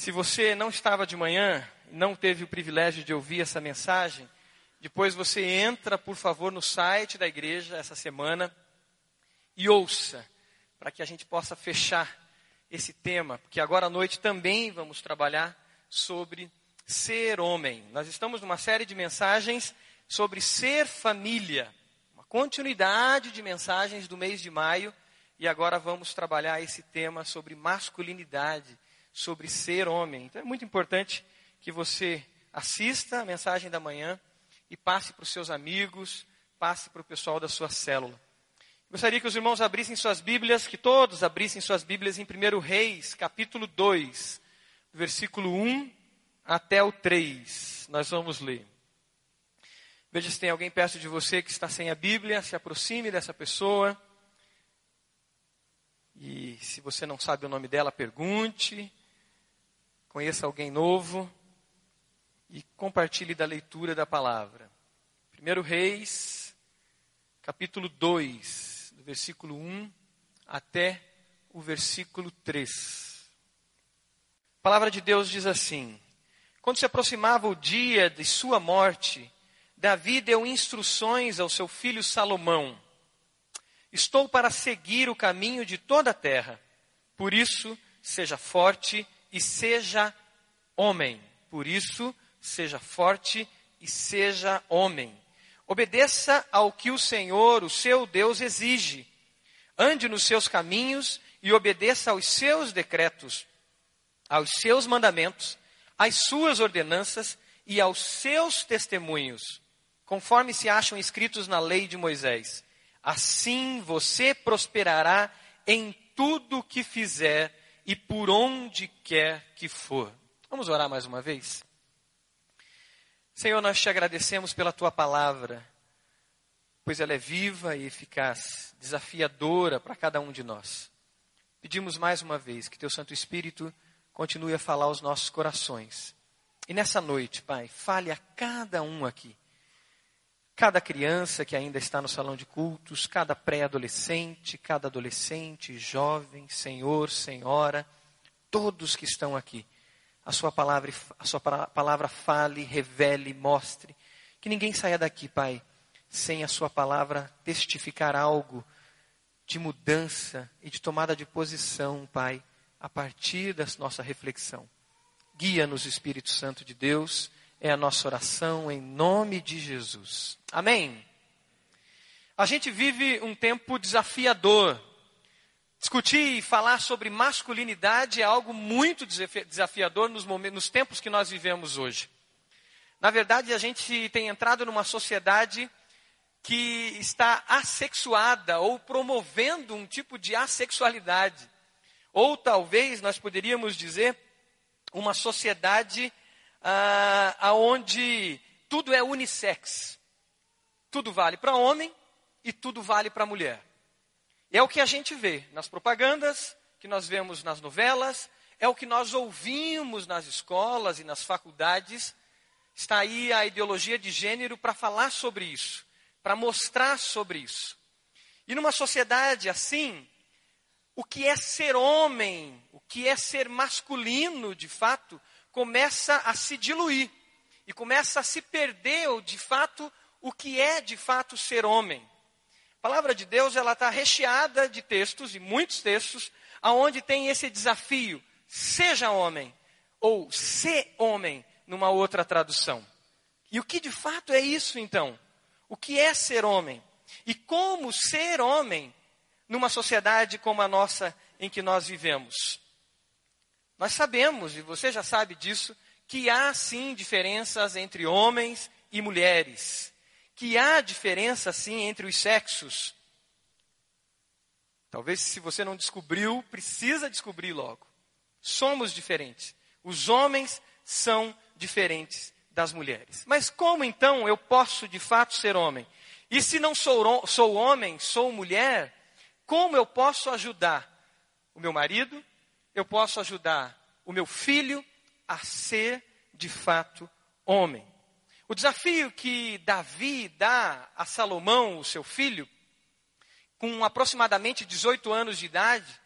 Se você não estava de manhã, não teve o privilégio de ouvir essa mensagem, depois você entra, por favor, no site da igreja essa semana e ouça, para que a gente possa fechar esse tema, porque agora à noite também vamos trabalhar sobre ser homem. Nós estamos numa série de mensagens sobre ser família, uma continuidade de mensagens do mês de maio, e agora vamos trabalhar esse tema sobre masculinidade, sobre ser homem. Então é muito importante que você assista a mensagem da manhã e passe para os seus amigos, passe para o pessoal da sua célula. Gostaria que os irmãos abrissem suas Bíblias, que todos abrissem suas Bíblias em 1 Reis, capítulo 2, versículo 1 até o 3. Nós vamos ler. Veja se tem alguém perto de você que está sem a Bíblia, se aproxime dessa pessoa. E se você não sabe o nome dela, pergunte. Conheça alguém novo e compartilhe da leitura da palavra. 1 Reis, capítulo 2, do versículo 1 até o versículo 3. A palavra de Deus diz assim: Quando se aproximava o dia de sua morte, Davi deu instruções ao seu filho Salomão Estou para seguir o caminho de toda a terra. Por isso, seja forte e seja homem. Por isso, seja forte e seja homem. Obedeça ao que o Senhor, o seu Deus, exige. Ande nos seus caminhos e obedeça aos seus decretos, aos seus mandamentos, às suas ordenanças e aos seus testemunhos, conforme se acham escritos na lei de Moisés Assim você prosperará em tudo o que fizer e por onde quer que for. Vamos orar mais uma vez? Senhor, nós te agradecemos pela tua palavra, pois ela é viva e eficaz, desafiadora para cada um de nós. Pedimos mais uma vez que teu Santo Espírito continue a falar aos nossos corações. E nessa noite, Pai, fale a cada um aqui cada criança que ainda está no salão de cultos, cada pré-adolescente, cada adolescente, jovem, senhor, senhora, todos que estão aqui. A sua palavra, a sua palavra fale, revele, mostre. Que ninguém saia daqui, Pai, sem a sua palavra testificar algo de mudança e de tomada de posição, Pai, a partir da nossa reflexão. Guia-nos, Espírito Santo de Deus é a nossa oração em nome de Jesus. Amém. A gente vive um tempo desafiador. Discutir e falar sobre masculinidade é algo muito desafiador nos, momentos, nos tempos que nós vivemos hoje. Na verdade, a gente tem entrado numa sociedade que está assexuada ou promovendo um tipo de assexualidade. Ou talvez nós poderíamos dizer uma sociedade ah, aonde tudo é unissex. Tudo vale para homem e tudo vale para mulher. É o que a gente vê nas propagandas, que nós vemos nas novelas, é o que nós ouvimos nas escolas e nas faculdades. Está aí a ideologia de gênero para falar sobre isso, para mostrar sobre isso. E numa sociedade assim, o que é ser homem, o que é ser masculino de fato, começa a se diluir e começa a se perder, de fato, o que é de fato ser homem. A palavra de Deus ela está recheada de textos, e muitos textos, aonde tem esse desafio: seja homem, ou ser homem, numa outra tradução. E o que de fato é isso então? O que é ser homem? E como ser homem numa sociedade como a nossa em que nós vivemos? Nós sabemos, e você já sabe disso, que há sim diferenças entre homens e mulheres. Que há diferença sim entre os sexos. Talvez se você não descobriu, precisa descobrir logo. Somos diferentes. Os homens são diferentes das mulheres. Mas como então eu posso de fato ser homem? E se não sou, sou homem, sou mulher, como eu posso ajudar o meu marido, eu posso ajudar o meu filho a ser de fato homem. O desafio que Davi dá a Salomão, o seu filho, com aproximadamente 18 anos de idade,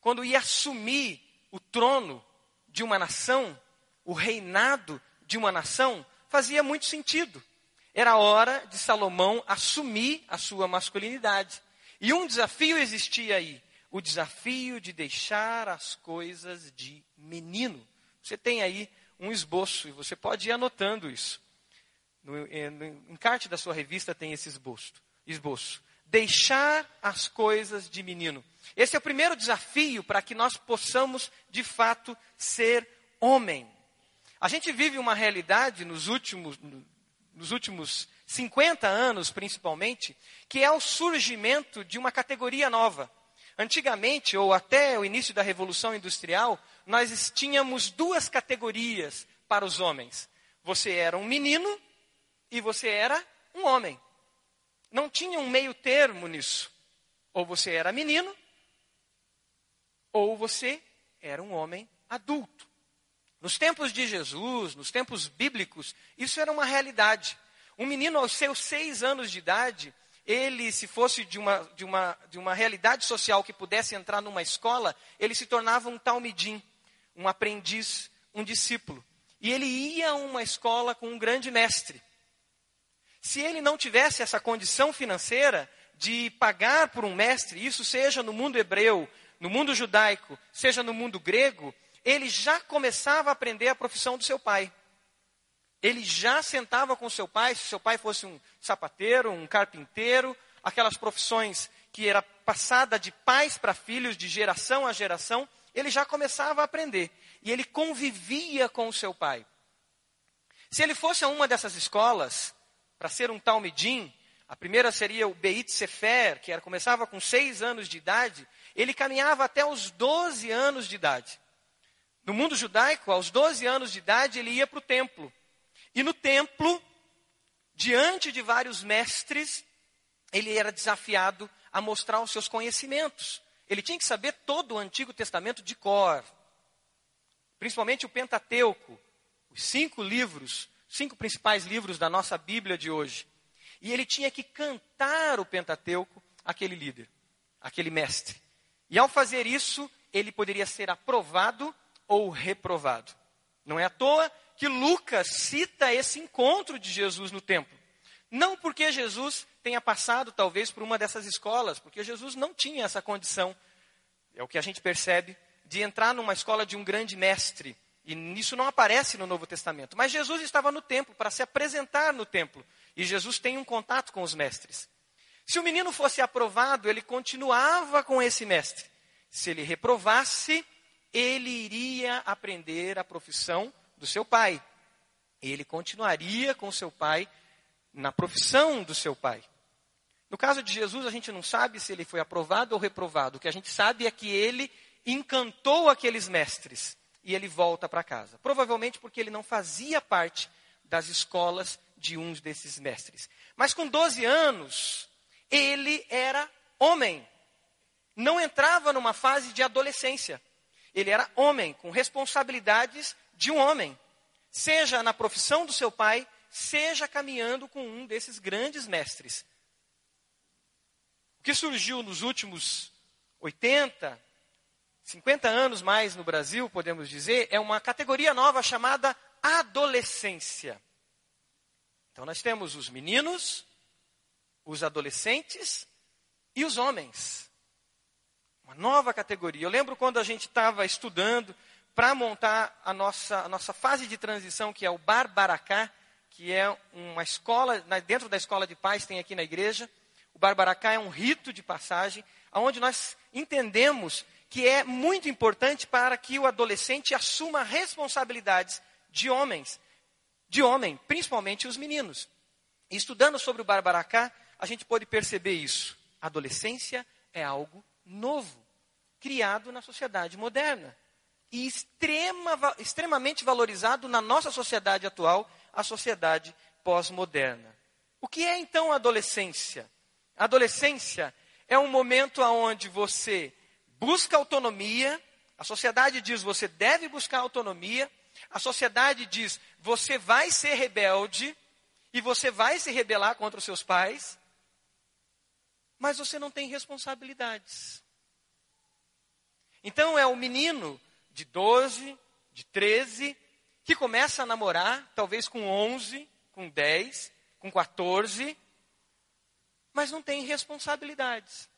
quando ia assumir o trono de uma nação, o reinado de uma nação, fazia muito sentido. Era hora de Salomão assumir a sua masculinidade. E um desafio existia aí: o desafio de deixar as coisas de menino. Você tem aí um esboço e você pode ir anotando isso. No, eh, no encarte da sua revista tem esse esboço. esboço. Deixar as coisas de menino. Esse é o primeiro desafio para que nós possamos, de fato, ser homem. A gente vive uma realidade nos últimos, nos últimos 50 anos, principalmente, que é o surgimento de uma categoria nova. Antigamente, ou até o início da Revolução Industrial, nós tínhamos duas categorias para os homens. Você era um menino e você era um homem. Não tinha um meio termo nisso. Ou você era menino, ou você era um homem adulto. Nos tempos de Jesus, nos tempos bíblicos, isso era uma realidade. Um menino aos seus seis anos de idade, ele, se fosse de uma, de uma, de uma realidade social que pudesse entrar numa escola, ele se tornava um talmidim, um aprendiz, um discípulo. E ele ia a uma escola com um grande mestre. Se ele não tivesse essa condição financeira de pagar por um mestre, isso seja no mundo hebreu, no mundo judaico, seja no mundo grego, ele já começava a aprender a profissão do seu pai. Ele já sentava com seu pai, se seu pai fosse um sapateiro, um carpinteiro, aquelas profissões que era passada de pais para filhos, de geração a geração, ele já começava a aprender. E ele convivia com o seu pai. Se ele fosse a uma dessas escolas, para ser um talmidim, a primeira seria o Beit Sefer, que era, começava com seis anos de idade, ele caminhava até os 12 anos de idade. No mundo judaico, aos 12 anos de idade, ele ia para o templo. E no templo, diante de vários mestres, ele era desafiado a mostrar os seus conhecimentos. Ele tinha que saber todo o Antigo Testamento de cor, principalmente o Pentateuco, os cinco livros, cinco principais livros da nossa Bíblia de hoje. E ele tinha que cantar o Pentateuco àquele líder, àquele mestre. E ao fazer isso, ele poderia ser aprovado ou reprovado. Não é à toa que Lucas cita esse encontro de Jesus no templo. Não porque Jesus tenha passado, talvez, por uma dessas escolas, porque Jesus não tinha essa condição, é o que a gente percebe, de entrar numa escola de um grande mestre. E isso não aparece no Novo Testamento. Mas Jesus estava no templo para se apresentar no templo. E Jesus tem um contato com os mestres. Se o menino fosse aprovado, ele continuava com esse mestre. Se ele reprovasse, ele iria aprender a profissão do seu pai. Ele continuaria com seu pai na profissão do seu pai. No caso de Jesus, a gente não sabe se ele foi aprovado ou reprovado. O que a gente sabe é que ele encantou aqueles mestres e ele volta para casa. Provavelmente porque ele não fazia parte das escolas de um desses mestres. Mas com 12 anos, ele era homem. Não entrava numa fase de adolescência. Ele era homem, com responsabilidades de um homem, seja na profissão do seu pai, seja caminhando com um desses grandes mestres. O que surgiu nos últimos 80, 50 anos mais no Brasil, podemos dizer, é uma categoria nova chamada adolescência. Então nós temos os meninos, os adolescentes e os homens. Uma nova categoria. Eu lembro quando a gente estava estudando para montar a nossa, a nossa fase de transição, que é o Barbaracá, que é uma escola, dentro da escola de paz tem aqui na igreja. O Barbaracá é um rito de passagem, onde nós entendemos que é muito importante para que o adolescente assuma responsabilidades de homens, de homem, principalmente os meninos. Estudando sobre o Barbaracá, a gente pode perceber isso. A adolescência é algo novo, criado na sociedade moderna e extrema, extremamente valorizado na nossa sociedade atual, a sociedade pós-moderna. O que é então a adolescência? A adolescência é um momento onde você busca autonomia, a sociedade diz você deve buscar autonomia, a sociedade diz você vai ser rebelde e você vai se rebelar contra os seus pais, mas você não tem responsabilidades. Então é o menino de 12, de 13, que começa a namorar, talvez com 11, com 10, com 14, mas não tem responsabilidades.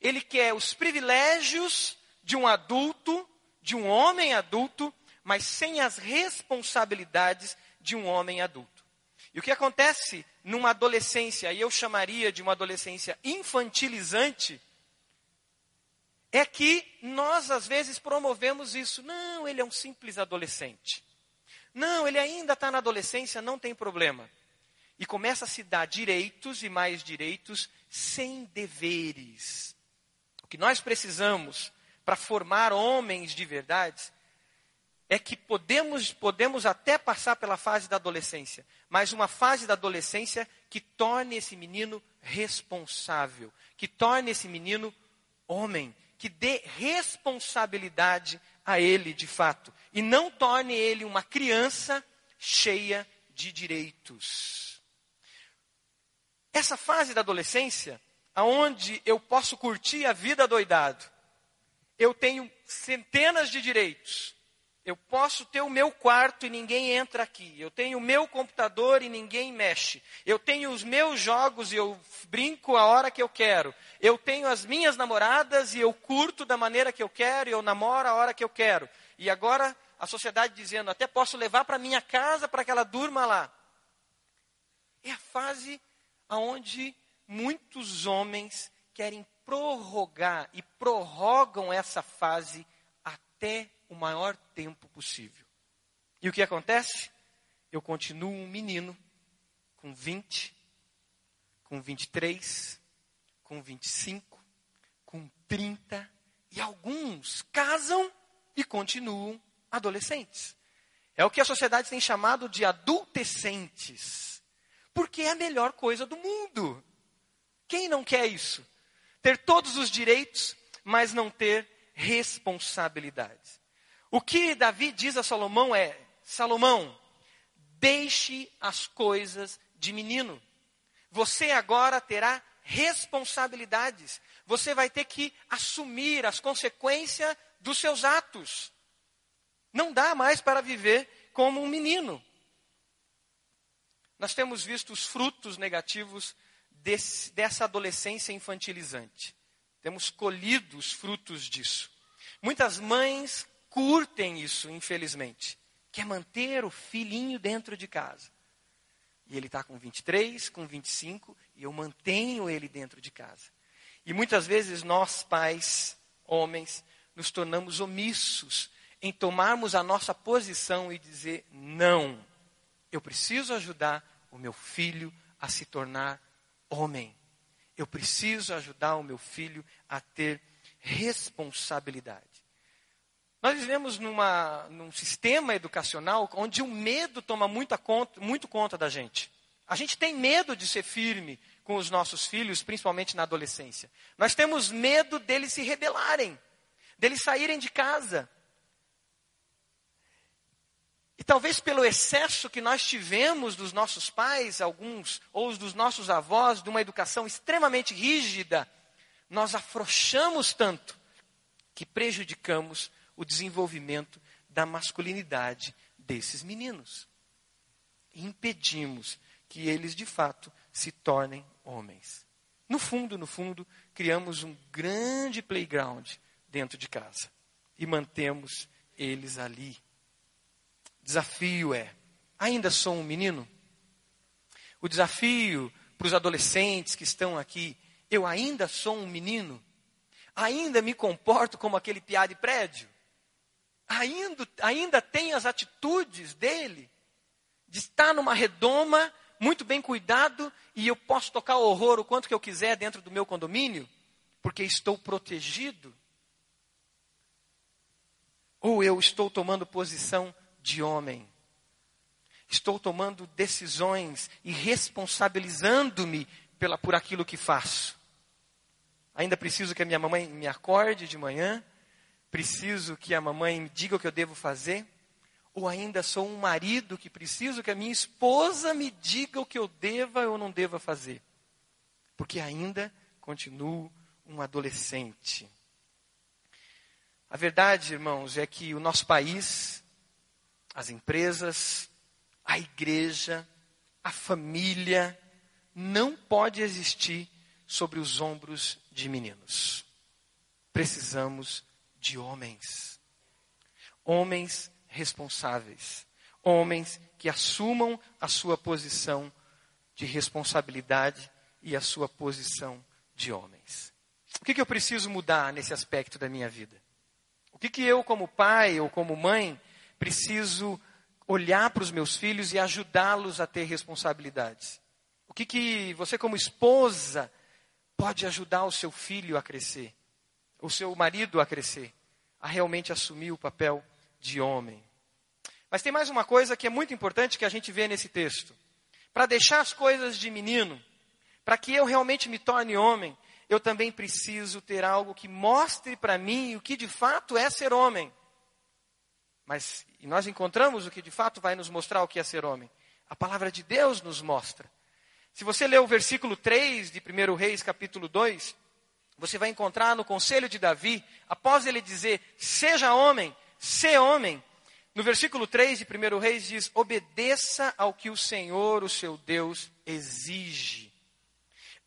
Ele quer os privilégios de um adulto, de um homem adulto, mas sem as responsabilidades de um homem adulto. E o que acontece numa adolescência, e eu chamaria de uma adolescência infantilizante, é que nós às vezes promovemos isso. Não, ele é um simples adolescente. Não, ele ainda está na adolescência, não tem problema. E começa a se dar direitos e mais direitos sem deveres. O que nós precisamos para formar homens de verdade é que podemos, podemos até passar pela fase da adolescência, mas uma fase da adolescência que torne esse menino responsável, que torne esse menino homem, que dê responsabilidade a ele de fato, e não torne ele uma criança cheia de direitos. Essa fase da adolescência, aonde eu posso curtir a vida doidado, eu tenho centenas de direitos, eu posso ter o meu quarto e ninguém entra aqui. Eu tenho o meu computador e ninguém mexe. Eu tenho os meus jogos e eu brinco a hora que eu quero. Eu tenho as minhas namoradas e eu curto da maneira que eu quero e eu namoro a hora que eu quero. E agora a sociedade dizendo, até posso levar para minha casa para que ela durma lá. É a fase onde muitos homens querem prorrogar e prorrogam essa fase até o maior tempo possível. E o que acontece? Eu continuo um menino com 20, com 23, com 25, com 30, e alguns casam e continuam adolescentes. É o que a sociedade tem chamado de adultescentes. Porque é a melhor coisa do mundo. Quem não quer isso? Ter todos os direitos, mas não ter responsabilidades. O que Davi diz a Salomão é: Salomão, deixe as coisas de menino. Você agora terá responsabilidades. Você vai ter que assumir as consequências dos seus atos. Não dá mais para viver como um menino. Nós temos visto os frutos negativos desse, dessa adolescência infantilizante. Temos colhido os frutos disso. Muitas mães curtem isso, infelizmente. Quer manter o filhinho dentro de casa. E ele está com 23, com 25, e eu mantenho ele dentro de casa. E muitas vezes nós, pais, homens, nos tornamos omissos em tomarmos a nossa posição e dizer: não, eu preciso ajudar o meu filho a se tornar homem. Eu preciso ajudar o meu filho a ter responsabilidade. Nós vivemos numa, num sistema educacional onde o medo toma muita conta, muito conta da gente. A gente tem medo de ser firme com os nossos filhos, principalmente na adolescência. Nós temos medo deles se rebelarem, deles saírem de casa. E talvez pelo excesso que nós tivemos dos nossos pais, alguns, ou dos nossos avós, de uma educação extremamente rígida, nós afrouxamos tanto que prejudicamos o desenvolvimento da masculinidade desses meninos. Impedimos que eles de fato se tornem homens. No fundo, no fundo, criamos um grande playground dentro de casa e mantemos eles ali. Desafio é: ainda sou um menino? O desafio para os adolescentes que estão aqui, eu ainda sou um menino? Ainda me comporto como aquele piá de prédio? Ainda, ainda tem as atitudes dele de estar numa redoma, muito bem cuidado, e eu posso tocar horror o quanto que eu quiser dentro do meu condomínio, porque estou protegido? Ou eu estou tomando posição de homem? Estou tomando decisões e responsabilizando-me pela, por aquilo que faço. Ainda preciso que a minha mamãe me acorde de manhã, preciso que a mamãe me diga o que eu devo fazer? Ou ainda sou um marido que preciso que a minha esposa me diga o que eu deva ou não deva fazer? Porque ainda continuo um adolescente. A verdade, irmãos, é que o nosso país, as empresas, a igreja, a família, não pode existir sobre os ombros de meninos. Precisamos de homens. Homens responsáveis. Homens que assumam a sua posição de responsabilidade e a sua posição de homens. O que, que eu preciso mudar nesse aspecto da minha vida? O que, que eu, como pai ou como mãe, preciso olhar para os meus filhos e ajudá-los a ter responsabilidades? O que, que você, como esposa, pode ajudar o seu filho a crescer? O seu marido a crescer? A realmente assumir o papel de homem? Mas tem mais uma coisa que é muito importante que a gente vê nesse texto. Para deixar as coisas de menino, para que eu realmente me torne homem, eu também preciso ter algo que mostre para mim o que de fato é ser homem. Mas e nós encontramos o que de fato vai nos mostrar o que é ser homem. A palavra de Deus nos mostra. Se você ler o versículo 3 de 1 Reis, capítulo 2, você vai encontrar no conselho de Davi, após ele dizer: Seja homem, se homem. No versículo 3 de 1 Reis diz: Obedeça ao que o Senhor, o seu Deus, exige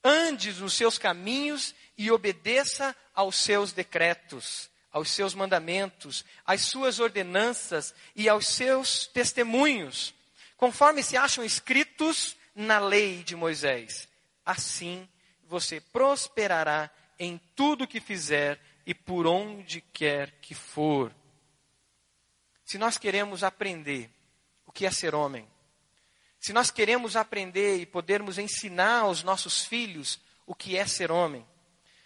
andes nos seus caminhos e obedeça aos seus decretos, aos seus mandamentos, às suas ordenanças e aos seus testemunhos, conforme se acham escritos na lei de Moisés. Assim você prosperará em tudo que fizer e por onde quer que for. Se nós queremos aprender o que é ser homem, se nós queremos aprender e podermos ensinar aos nossos filhos o que é ser homem,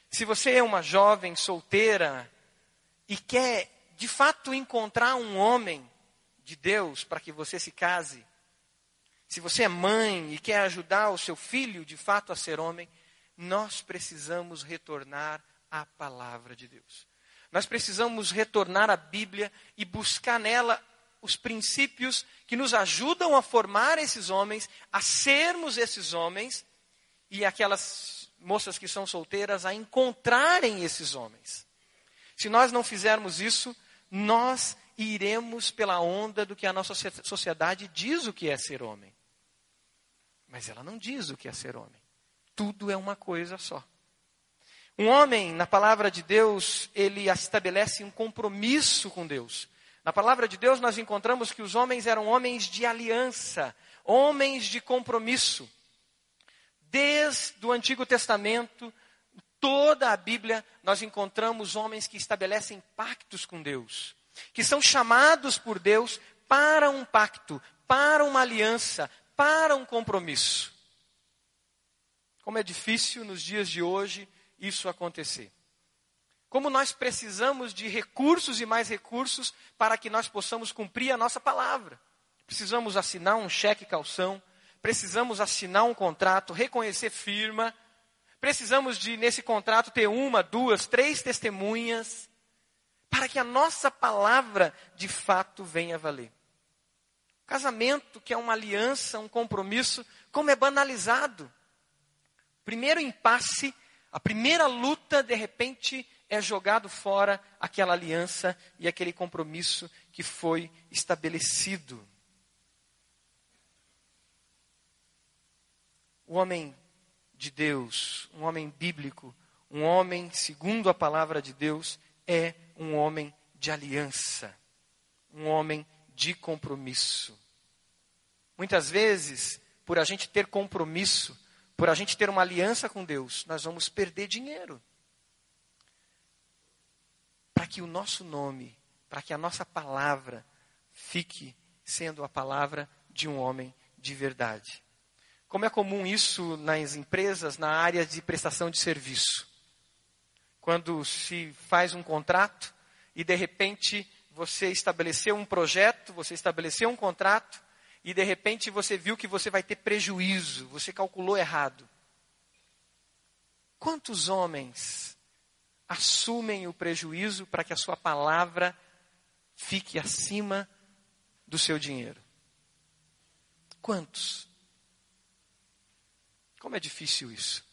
se você é uma jovem solteira e quer de fato encontrar um homem de Deus para que você se case, se você é mãe e quer ajudar o seu filho de fato a ser homem, nós precisamos retornar à palavra de Deus. Nós precisamos retornar à Bíblia e buscar nela os princípios que nos ajudam a formar esses homens, a sermos esses homens, e aquelas moças que são solteiras a encontrarem esses homens. Se nós não fizermos isso, nós iremos pela onda do que a nossa sociedade diz o que é ser homem. Mas ela não diz o que é ser homem. Tudo é uma coisa só. Um homem, na palavra de Deus, ele estabelece um compromisso com Deus. Na palavra de Deus, nós encontramos que os homens eram homens de aliança, homens de compromisso. Desde o Antigo Testamento, toda a Bíblia, nós encontramos homens que estabelecem pactos com Deus, que são chamados por Deus para um pacto, para uma aliança, para um compromisso. Como é difícil nos dias de hoje isso acontecer. Como nós precisamos de recursos e mais recursos para que nós possamos cumprir a nossa palavra. Precisamos assinar um cheque calção, precisamos assinar um contrato, reconhecer firma, precisamos de, nesse contrato, ter uma, duas, três testemunhas, para que a nossa palavra de fato venha a valer. Casamento, que é uma aliança, um compromisso, como é banalizado. Primeiro impasse, a primeira luta, de repente, é jogado fora aquela aliança e aquele compromisso que foi estabelecido. O homem de Deus, um homem bíblico, um homem segundo a palavra de Deus, é um homem de aliança, um homem de compromisso. Muitas vezes, por a gente ter compromisso, por a gente ter uma aliança com Deus, nós vamos perder dinheiro para que o nosso nome, para que a nossa palavra fique sendo a palavra de um homem de verdade. Como é comum isso nas empresas, na área de prestação de serviço. Quando se faz um contrato e de repente você estabeleceu um projeto, você estabeleceu um contrato e de repente você viu que você vai ter prejuízo, você calculou errado. Quantos homens assumem o prejuízo para que a sua palavra fique acima do seu dinheiro. Quantos? Como é difícil isso?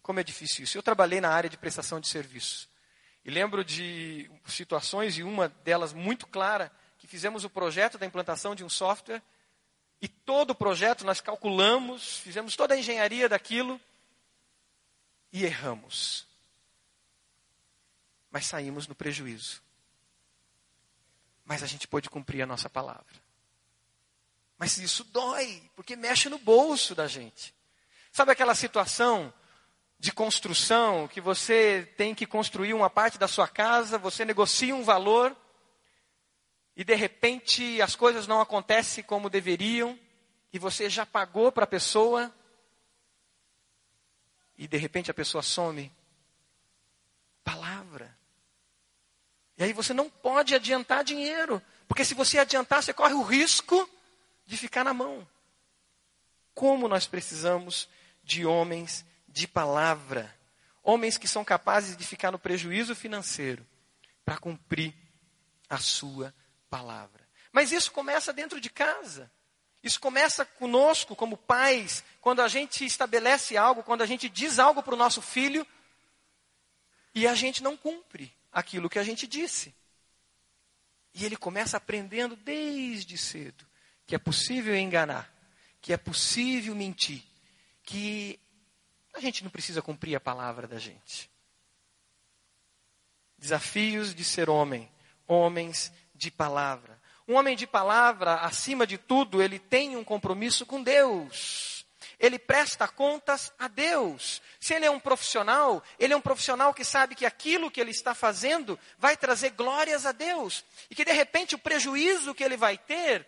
Como é difícil isso? Eu trabalhei na área de prestação de serviço. E lembro de situações, e uma delas muito clara, fizemos o projeto da implantação de um software, e todo o projeto nós calculamos, fizemos toda a engenharia daquilo, e erramos. Mas saímos no prejuízo. Mas a gente pôde cumprir a nossa palavra. Mas isso dói, porque mexe no bolso da gente. Sabe aquela situação de construção, que você tem que construir uma parte da sua casa, você negocia um valor e de repente as coisas não acontecem como deveriam e você já pagou para a pessoa e de repente a pessoa some. Palavra. E aí você não pode adiantar dinheiro, porque se você adiantar, você corre o risco de ficar na mão. Como nós precisamos de homens de palavra. Homens que são capazes de ficar no prejuízo financeiro para cumprir a sua palavra. Mas isso começa dentro de casa. Isso começa conosco, como pais, quando a gente estabelece algo, quando a gente diz algo para o nosso filho e a gente não cumpre aquilo que a gente disse. E ele começa aprendendo desde cedo que é possível enganar, que é possível mentir, que a gente não precisa cumprir a palavra da gente. Desafios de ser homem, homens de palavra. Um homem de palavra, acima de tudo, ele tem um compromisso com Deus. Ele presta contas a Deus. Se ele é um profissional, ele é um profissional que sabe que aquilo que ele está fazendo vai trazer glórias a Deus. E que de repente o prejuízo que ele vai ter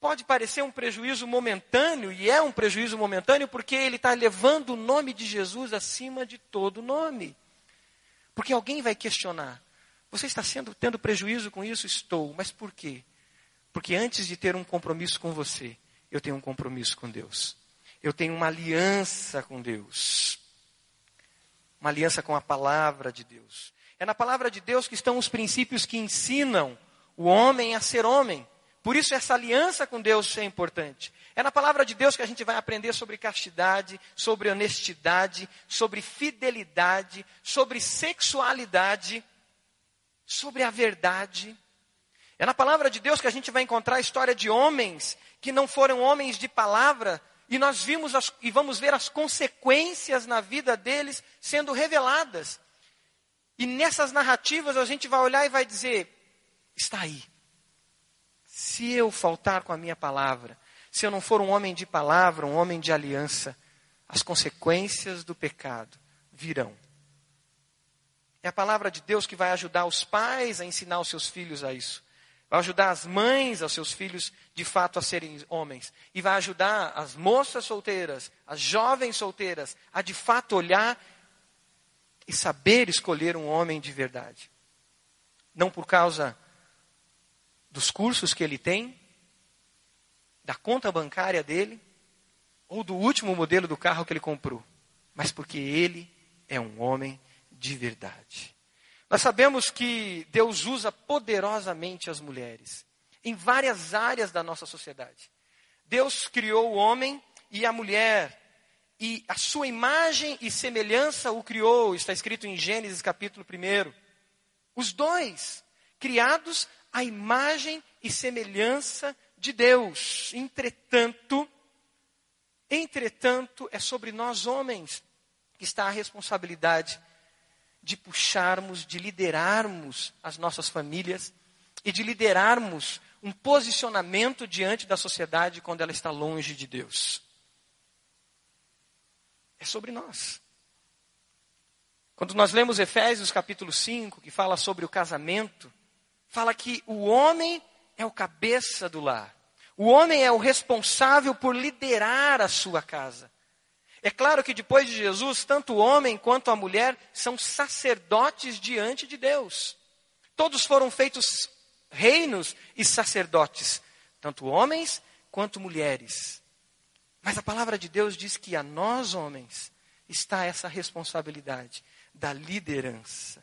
pode parecer um prejuízo momentâneo, e é um prejuízo momentâneo, porque ele está levando o nome de Jesus acima de todo nome. Porque alguém vai questionar: você está sendo, tendo prejuízo com isso? Estou. Mas por quê? Porque antes de ter um compromisso com você, eu tenho um compromisso com Deus. Eu tenho uma aliança com Deus. Uma aliança com a palavra de Deus. É na palavra de Deus que estão os princípios que ensinam o homem a ser homem. Por isso, essa aliança com Deus é importante. É na palavra de Deus que a gente vai aprender sobre castidade, sobre honestidade, sobre fidelidade, sobre sexualidade, sobre a verdade. É na palavra de Deus que a gente vai encontrar a história de homens que não foram homens de palavra, e nós vimos as, e vamos ver as consequências na vida deles sendo reveladas. E nessas narrativas a gente vai olhar e vai dizer: está aí se eu faltar com a minha palavra, se eu não for um homem de palavra, um homem de aliança, as consequências do pecado virão. É a palavra de Deus que vai ajudar os pais a ensinar os seus filhos a isso. Vai ajudar as mães aos seus filhos de fato a serem homens. E vai ajudar as moças solteiras, as jovens solteiras, a de fato olhar e saber escolher um homem de verdade. Não por causa dos cursos que ele tem, da conta bancária dele, ou do último modelo do carro que ele comprou, mas porque ele é um homem de verdade. Nós sabemos que Deus usa poderosamente as mulheres em várias áreas da nossa sociedade. Deus criou o homem e a mulher, e a sua imagem e semelhança o criou, está escrito em Gênesis capítulo 1. Os dois, criados a imagem e semelhança de Deus. Entretanto, entretanto, é sobre nós homens que está a responsabilidade de puxarmos, de liderarmos as nossas famílias e de liderarmos um posicionamento diante da sociedade quando ela está longe de Deus. É sobre nós. Quando nós lemos Efésios capítulo 5, que fala sobre o casamento, fala que o homem é o cabeça do lar. O homem é o responsável por liderar a sua casa. É claro que depois de Jesus, tanto o homem quanto a mulher são sacerdotes diante de Deus. Todos foram feitos reinos e sacerdotes, tanto homens quanto mulheres. Mas a palavra de Deus diz que a nós, homens, está essa responsabilidade da liderança.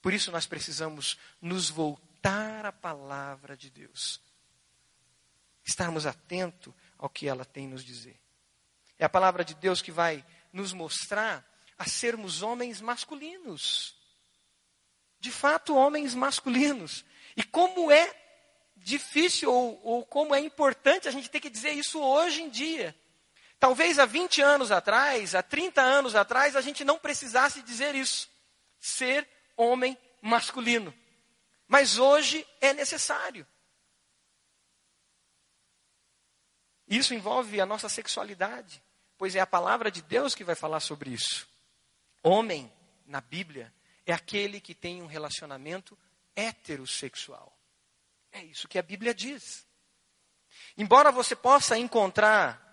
Por isso nós precisamos nos voltar a palavra de Deus. Estarmos atentos ao que ela tem nos dizer. É a palavra de Deus que vai nos mostrar a sermos homens masculinos. de fato, homens masculinos. E como é difícil ou, ou como é importante a gente ter que dizer isso hoje em dia. Talvez há 20 anos atrás, há 30 anos atrás, a gente não precisasse dizer isso. Ser homem masculino. Mas hoje é necessário. Isso envolve a nossa sexualidade, pois é a palavra de Deus que vai falar sobre isso. Homem, na Bíblia, é aquele que tem um relacionamento heterossexual. É isso que a Bíblia diz. Embora você possa encontrar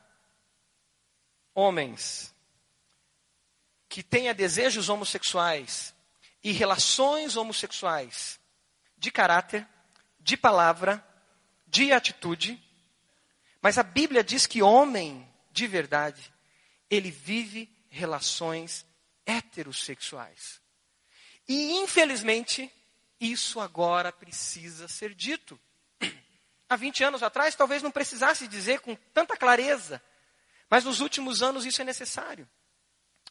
homens que tenha desejos homossexuais e relações homossexuais de caráter, de palavra, de atitude, mas a Bíblia diz que homem de verdade, ele vive relações heterossexuais. E infelizmente, isso agora precisa ser dito. Há 20 anos atrás, talvez não precisasse dizer com tanta clareza, mas nos últimos anos isso é necessário.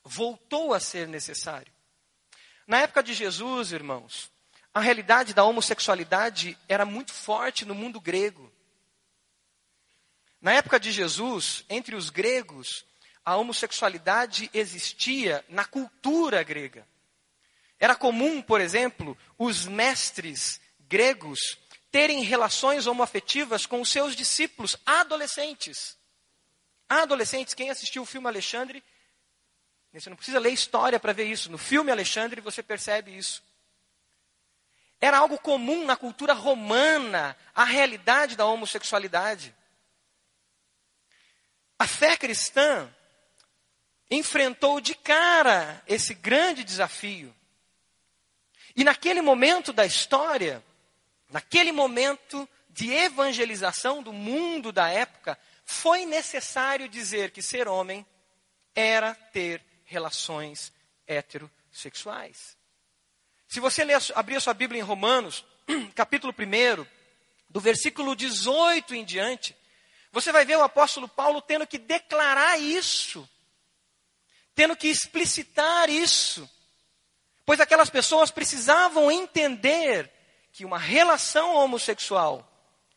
Voltou a ser necessário. Na época de Jesus, irmãos, a realidade da homossexualidade era muito forte no mundo grego. Na época de Jesus, entre os gregos, a homossexualidade existia na cultura grega. Era comum, por exemplo, os mestres gregos terem relações homoafetivas com os seus discípulos adolescentes. Adolescentes, quem assistiu o filme Alexandre, você não precisa ler história para ver isso. No filme Alexandre você percebe isso. Era algo comum na cultura romana a realidade da homossexualidade. A fé cristã enfrentou de cara esse grande desafio. E naquele momento da história, naquele momento de evangelização do mundo da época, foi necessário dizer que ser homem era ter relações heterossexuais. Se você ler, abrir a sua Bíblia em Romanos, capítulo 1, do versículo 18 em diante, você vai ver o apóstolo Paulo tendo que declarar isso, tendo que explicitar isso. Pois aquelas pessoas precisavam entender que uma relação homossexual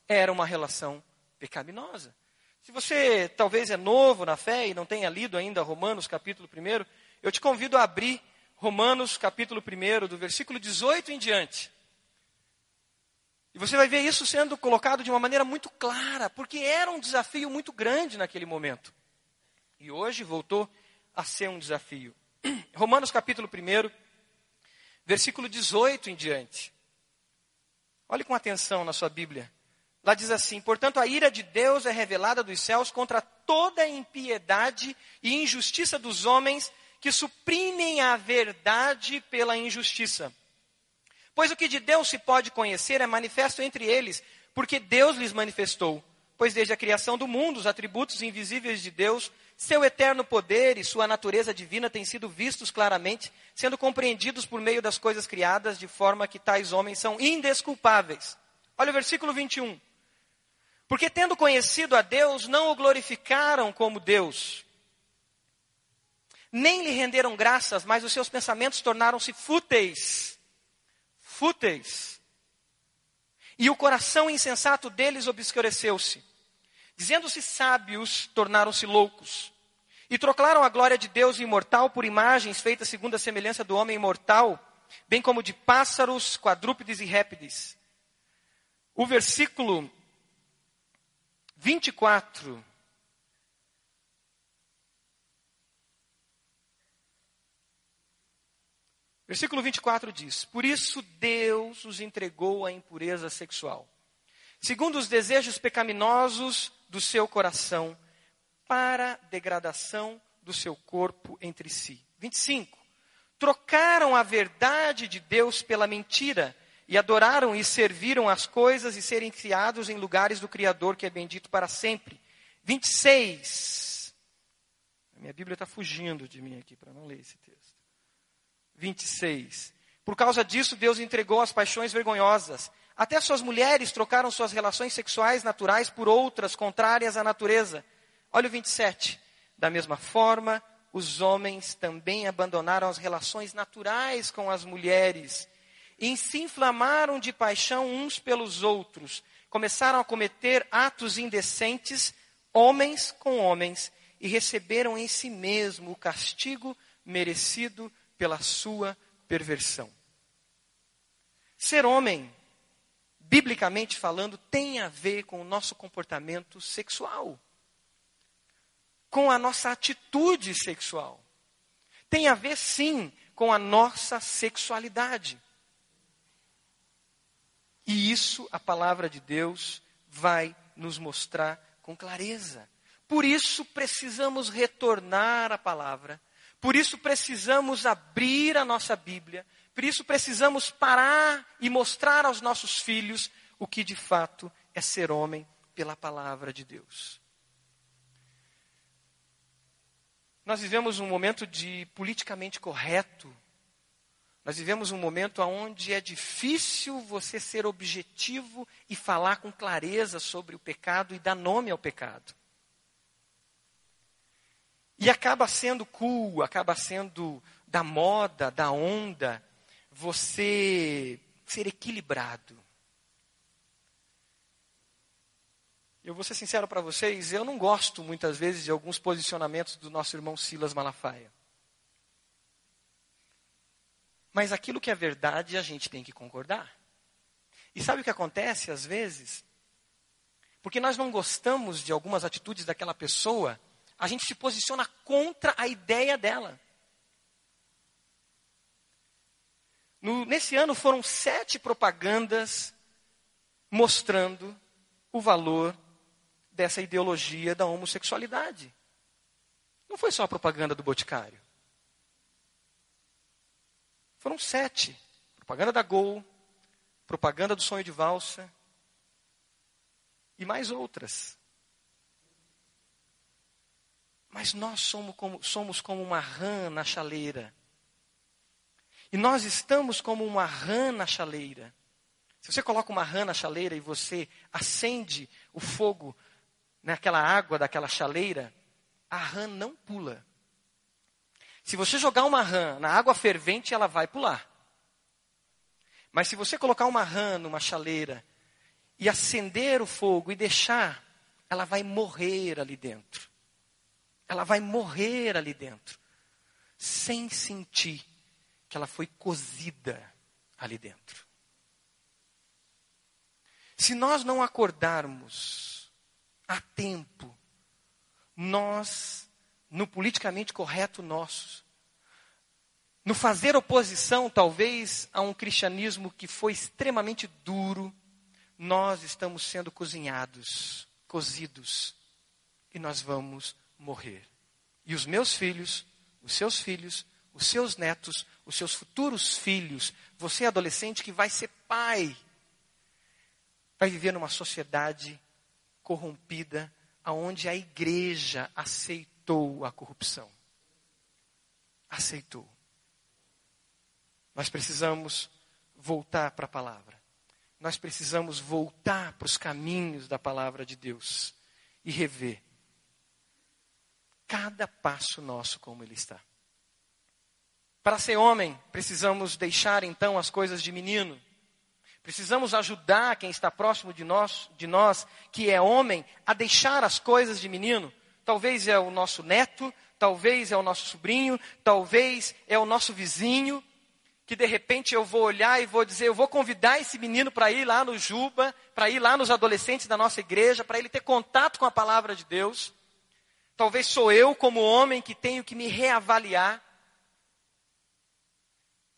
era uma relação pecaminosa. Se você talvez é novo na fé e não tenha lido ainda Romanos capítulo 1, eu te convido a abrir Romanos capítulo 1, do versículo 18 em diante. E você vai ver isso sendo colocado de uma maneira muito clara, porque era um desafio muito grande naquele momento. E hoje voltou a ser um desafio. Romanos capítulo 1, versículo 18 em diante. Olhe com atenção na sua Bíblia. Lá diz assim: Portanto, a ira de Deus é revelada dos céus contra toda impiedade e injustiça dos homens que suprimem a verdade pela injustiça. Pois o que de Deus se pode conhecer é manifesto entre eles, porque Deus lhes manifestou. Pois desde a criação do mundo, os atributos invisíveis de Deus seu eterno poder e sua natureza divina têm sido vistos claramente, sendo compreendidos por meio das coisas criadas, de forma que tais homens são indesculpáveis. Olha o versículo 21. Porque tendo conhecido a Deus, não o glorificaram como Deus, nem lhe renderam graças, mas os seus pensamentos tornaram-se fúteis. Fúteis. E o coração insensato deles obscureceu-se. Dizendo-se sábios, tornaram-se loucos. E trocaram a glória de Deus imortal por imagens feitas segundo a semelhança do homem imortal, bem como de pássaros, quadrúpedes e répteis. O versículo 24 Versículo 24 diz: Por isso Deus os entregou à impureza sexual, segundo os desejos pecaminosos do seu coração para degradação do seu corpo entre si. 25. Trocaram a verdade de Deus pela mentira e adoraram e serviram as coisas e serem criados em lugares do Criador que é bendito para sempre. 26. A minha Bíblia está fugindo de mim aqui para não ler esse texto. 26. Por causa disso, Deus entregou as paixões vergonhosas até suas mulheres trocaram suas relações sexuais naturais por outras contrárias à natureza. Olha o 27. Da mesma forma, os homens também abandonaram as relações naturais com as mulheres e se inflamaram de paixão uns pelos outros. Começaram a cometer atos indecentes, homens com homens, e receberam em si mesmo o castigo merecido pela sua perversão. Ser homem, biblicamente falando, tem a ver com o nosso comportamento sexual, com a nossa atitude sexual. Tem a ver, sim, com a nossa sexualidade. E isso a palavra de Deus vai nos mostrar com clareza. Por isso precisamos retornar à palavra, por isso precisamos abrir a nossa Bíblia, por isso precisamos parar e mostrar aos nossos filhos o que de fato é ser homem pela palavra de Deus. Nós vivemos um momento de politicamente correto. Nós vivemos um momento onde é difícil você ser objetivo e falar com clareza sobre o pecado e dar nome ao pecado. E acaba sendo cool, acaba sendo da moda, da onda, você ser equilibrado. Eu vou ser sincero para vocês, eu não gosto muitas vezes de alguns posicionamentos do nosso irmão Silas Malafaia. Mas aquilo que é verdade a gente tem que concordar. E sabe o que acontece às vezes? Porque nós não gostamos de algumas atitudes daquela pessoa, a gente se posiciona contra a ideia dela. No, nesse ano foram sete propagandas mostrando o valor dessa ideologia da homossexualidade. Não foi só a propaganda do Boticário. Foram sete. Propaganda da Gol, propaganda do Sonho de Valsa e mais outras. Mas nós somos como, somos como uma rã na chaleira. E nós estamos como uma rã na chaleira. Se você coloca uma rã na chaleira e você acende o fogo naquela água daquela chaleira, a rã não pula. Se você jogar uma rã na água fervente, ela vai pular. Mas se você colocar uma rã numa chaleira e acender o fogo e deixar, ela vai morrer ali dentro. Ela vai morrer ali dentro, sem sentir que ela foi cozida ali dentro. Se nós não acordarmos a tempo, nós, no politicamente correto nosso, no fazer oposição, talvez, a um cristianismo que foi extremamente duro, nós estamos sendo cozinhados, cozidos, e nós vamos morrer. E os meus filhos, os seus filhos, os seus netos, os seus futuros filhos, você adolescente que vai ser pai, vai viver numa sociedade corrompida, aonde a igreja aceitou a corrupção. Aceitou. Nós precisamos voltar para a palavra. Nós precisamos voltar para os caminhos da palavra de Deus e rever cada passo nosso como ele está. Para ser homem, precisamos deixar então as coisas de menino. Precisamos ajudar quem está próximo de nós, de nós, que é homem, a deixar as coisas de menino. Talvez é o nosso neto, talvez é o nosso sobrinho, talvez é o nosso vizinho, que de repente eu vou olhar e vou dizer, eu vou convidar esse menino para ir lá no Juba, para ir lá nos adolescentes da nossa igreja, para ele ter contato com a palavra de Deus. Talvez sou eu, como homem, que tenho que me reavaliar.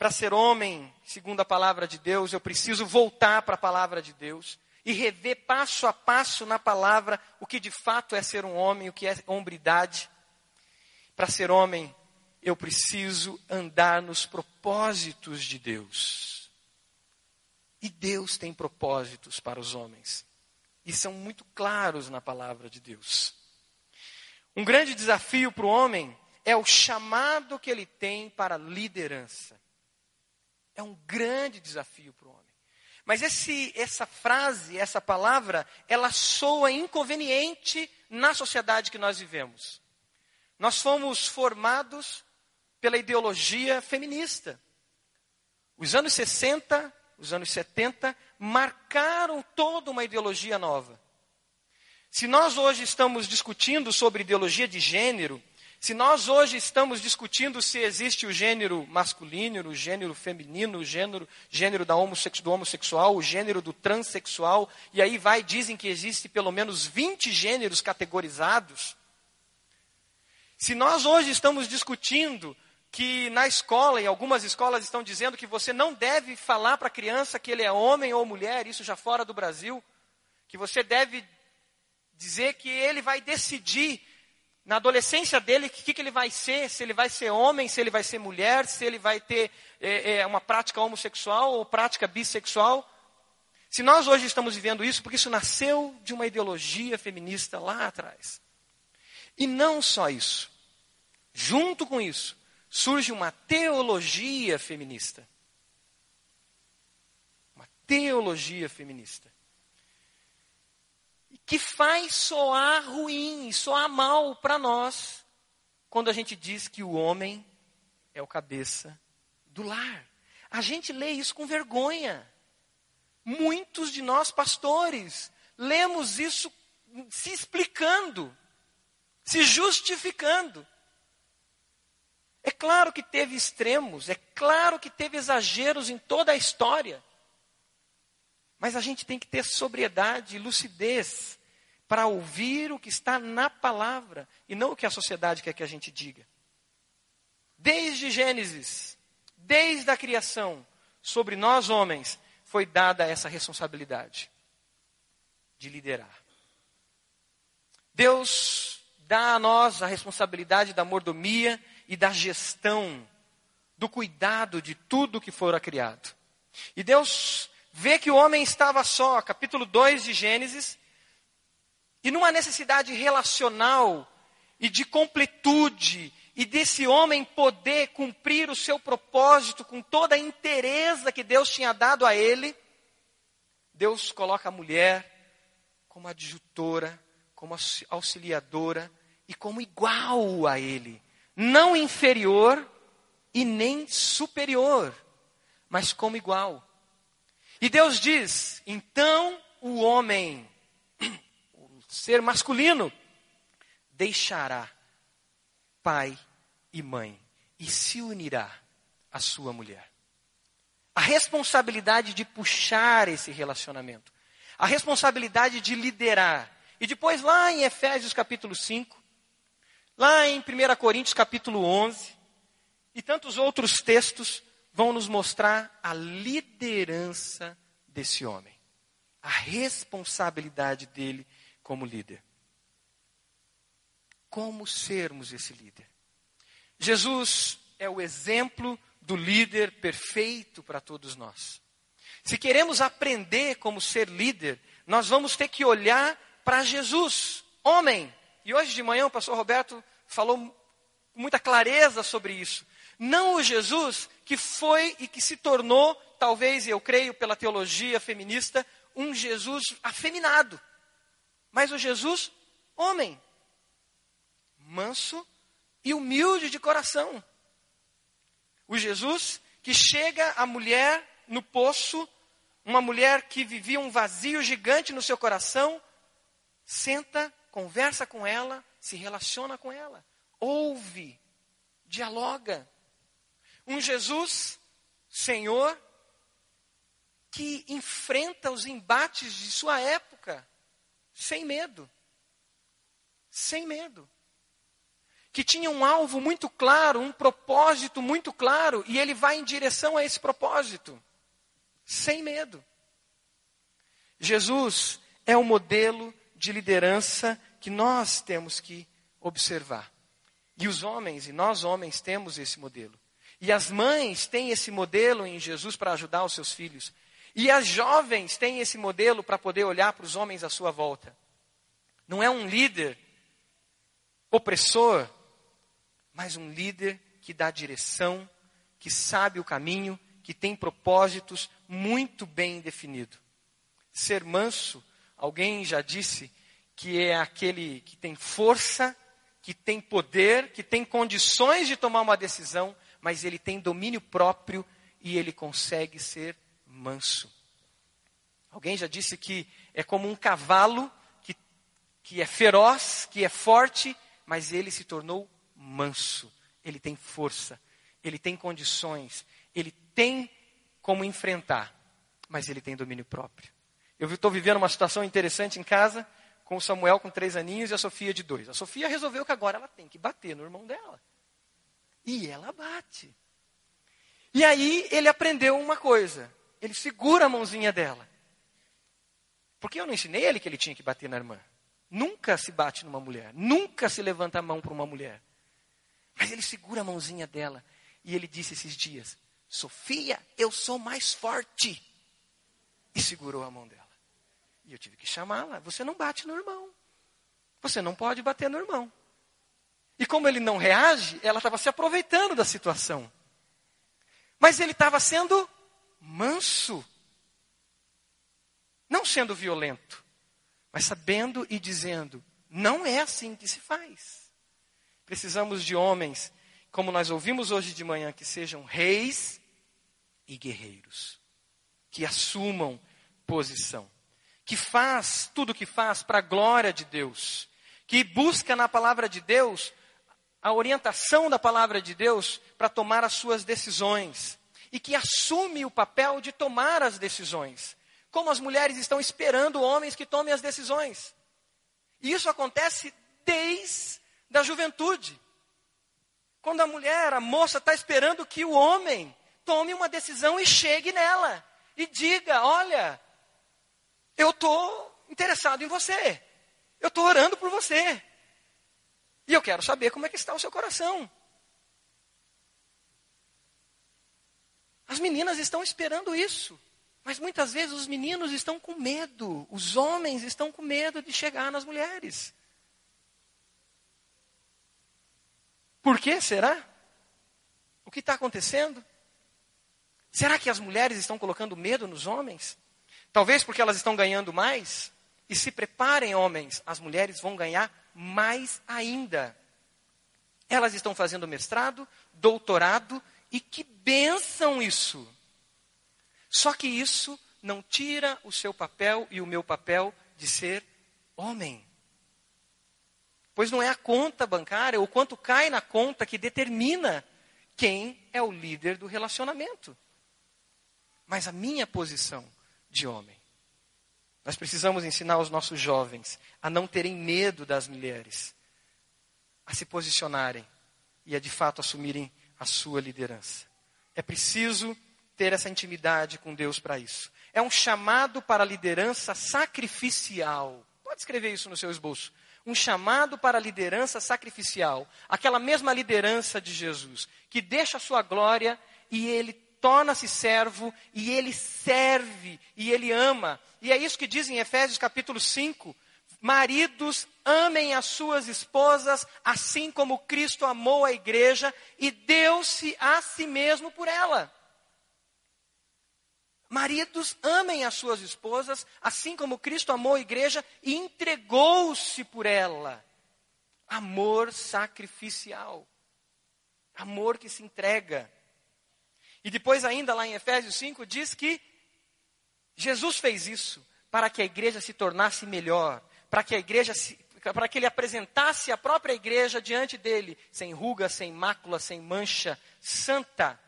Para ser homem, segundo a palavra de Deus, eu preciso voltar para a palavra de Deus e rever passo a passo na palavra o que de fato é ser um homem, o que é hombridade. Para ser homem, eu preciso andar nos propósitos de Deus. E Deus tem propósitos para os homens. E são muito claros na palavra de Deus. Um grande desafio para o homem é o chamado que ele tem para liderança. É um grande desafio para o homem. Mas esse, essa frase, essa palavra, ela soa inconveniente na sociedade que nós vivemos. Nós fomos formados pela ideologia feminista. Os anos 60, os anos 70 marcaram toda uma ideologia nova. Se nós hoje estamos discutindo sobre ideologia de gênero, se nós hoje estamos discutindo se existe o gênero masculino, o gênero feminino, o gênero, gênero da do homossexual, o gênero do transexual, e aí vai, dizem que existe pelo menos 20 gêneros categorizados. Se nós hoje estamos discutindo que na escola, em algumas escolas estão dizendo que você não deve falar para a criança que ele é homem ou mulher, isso já fora do Brasil, que você deve dizer que ele vai decidir na adolescência dele, o que, que ele vai ser, se ele vai ser homem, se ele vai ser mulher, se ele vai ter é, é, uma prática homossexual ou prática bissexual. Se nós hoje estamos vivendo isso, porque isso nasceu de uma ideologia feminista lá atrás. E não só isso. Junto com isso, surge uma teologia feminista. Uma teologia feminista que faz soar ruim, soar mal para nós, quando a gente diz que o homem é o cabeça do lar. A gente lê isso com vergonha. Muitos de nós, pastores, lemos isso se explicando, se justificando. É claro que teve extremos, é claro que teve exageros em toda a história. Mas a gente tem que ter sobriedade e lucidez para ouvir o que está na palavra e não o que a sociedade quer que a gente diga. Desde Gênesis, desde a criação, sobre nós homens foi dada essa responsabilidade de liderar. Deus dá a nós a responsabilidade da mordomia e da gestão, do cuidado de tudo que fora criado. E Deus vê que o homem estava só, capítulo 2 de Gênesis, e numa necessidade relacional e de completude, e desse homem poder cumprir o seu propósito com toda a interesa que Deus tinha dado a ele, Deus coloca a mulher como adjutora, como auxiliadora e como igual a ele. Não inferior e nem superior, mas como igual. E Deus diz: então o homem ser masculino, deixará pai e mãe e se unirá à sua mulher. A responsabilidade de puxar esse relacionamento, a responsabilidade de liderar. E depois, lá em Efésios capítulo 5, lá em 1 Coríntios capítulo 11, e tantos outros textos vão nos mostrar a liderança desse homem, a responsabilidade dele como líder. Como sermos esse líder? Jesus é o exemplo do líder perfeito para todos nós. Se queremos aprender como ser líder, nós vamos ter que olhar para Jesus, homem. E hoje de manhã o pastor Roberto falou com muita clareza sobre isso. Não o Jesus que foi e que se tornou, talvez, eu creio, pela teologia feminista, um Jesus afeminado mas o Jesus, homem, manso e humilde de coração. O Jesus que chega à mulher no poço, uma mulher que vivia um vazio gigante no seu coração, senta, conversa com ela, se relaciona com ela, ouve, dialoga. Um Jesus, Senhor, que enfrenta os embates de sua época sem medo. Sem medo. Que tinha um alvo muito claro, um propósito muito claro, e ele vai em direção a esse propósito. Sem medo. Jesus é o modelo de liderança que nós temos que observar. E os homens, e nós homens, temos esse modelo. E as mães têm esse modelo em Jesus para ajudar os seus filhos. E as jovens têm esse modelo para poder olhar para os homens à sua volta. Não é um líder opressor, mas um líder que dá direção, que sabe o caminho, que tem propósitos muito bem definidos. Ser manso, alguém já disse que é aquele que tem força, que tem poder, que tem condições de tomar uma decisão, mas ele tem domínio próprio e ele consegue ser manso. Alguém já disse que é como um cavalo que, que é feroz, que é forte, mas ele se tornou manso. Ele tem força, ele tem condições, ele tem como enfrentar, mas ele tem domínio próprio. Eu estou vivendo uma situação interessante em casa, com o Samuel com três aninhos e a Sofia de dois. A Sofia resolveu que agora ela tem que bater no irmão dela. E ela bate. E aí ele aprendeu uma coisa. Ele segura a mãozinha dela. Porque eu não ensinei ele que ele tinha que bater na irmã. Nunca se bate numa mulher. Nunca se levanta a mão para uma mulher. Mas ele segura a mãozinha dela. E ele disse esses dias: Sofia, eu sou mais forte. E segurou a mão dela. E eu tive que chamá-la. Você não bate no irmão. Você não pode bater no irmão. E como ele não reage, ela estava se aproveitando da situação. Mas ele estava sendo manso. Não sendo violento, mas sabendo e dizendo: não é assim que se faz. Precisamos de homens, como nós ouvimos hoje de manhã, que sejam reis e guerreiros, que assumam posição, que faz tudo o que faz para a glória de Deus, que busca na palavra de Deus a orientação da palavra de Deus para tomar as suas decisões e que assume o papel de tomar as decisões. Como as mulheres estão esperando homens que tomem as decisões. E isso acontece desde a juventude. Quando a mulher, a moça, está esperando que o homem tome uma decisão e chegue nela. E diga: Olha, eu estou interessado em você. Eu estou orando por você. E eu quero saber como é que está o seu coração. As meninas estão esperando isso. Mas muitas vezes os meninos estão com medo, os homens estão com medo de chegar nas mulheres. Por que será? O que está acontecendo? Será que as mulheres estão colocando medo nos homens? Talvez porque elas estão ganhando mais? E se preparem, homens, as mulheres vão ganhar mais ainda. Elas estão fazendo mestrado, doutorado, e que benção isso! Só que isso não tira o seu papel e o meu papel de ser homem. Pois não é a conta bancária ou quanto cai na conta que determina quem é o líder do relacionamento. Mas a minha posição de homem. Nós precisamos ensinar os nossos jovens a não terem medo das mulheres, a se posicionarem e a de fato assumirem a sua liderança. É preciso ter essa intimidade com Deus para isso. É um chamado para a liderança sacrificial. Pode escrever isso no seu esboço. Um chamado para a liderança sacrificial. Aquela mesma liderança de Jesus, que deixa a sua glória e ele torna-se servo e ele serve e ele ama. E é isso que diz em Efésios capítulo 5. Maridos, amem as suas esposas, assim como Cristo amou a igreja e deu-se a si mesmo por ela. Maridos, amem as suas esposas, assim como Cristo amou a igreja e entregou-se por ela. Amor sacrificial. Amor que se entrega. E depois, ainda lá em Efésios 5, diz que Jesus fez isso para que a igreja se tornasse melhor, para que a igreja para que ele apresentasse a própria igreja diante dele, sem ruga, sem mácula, sem mancha, santa.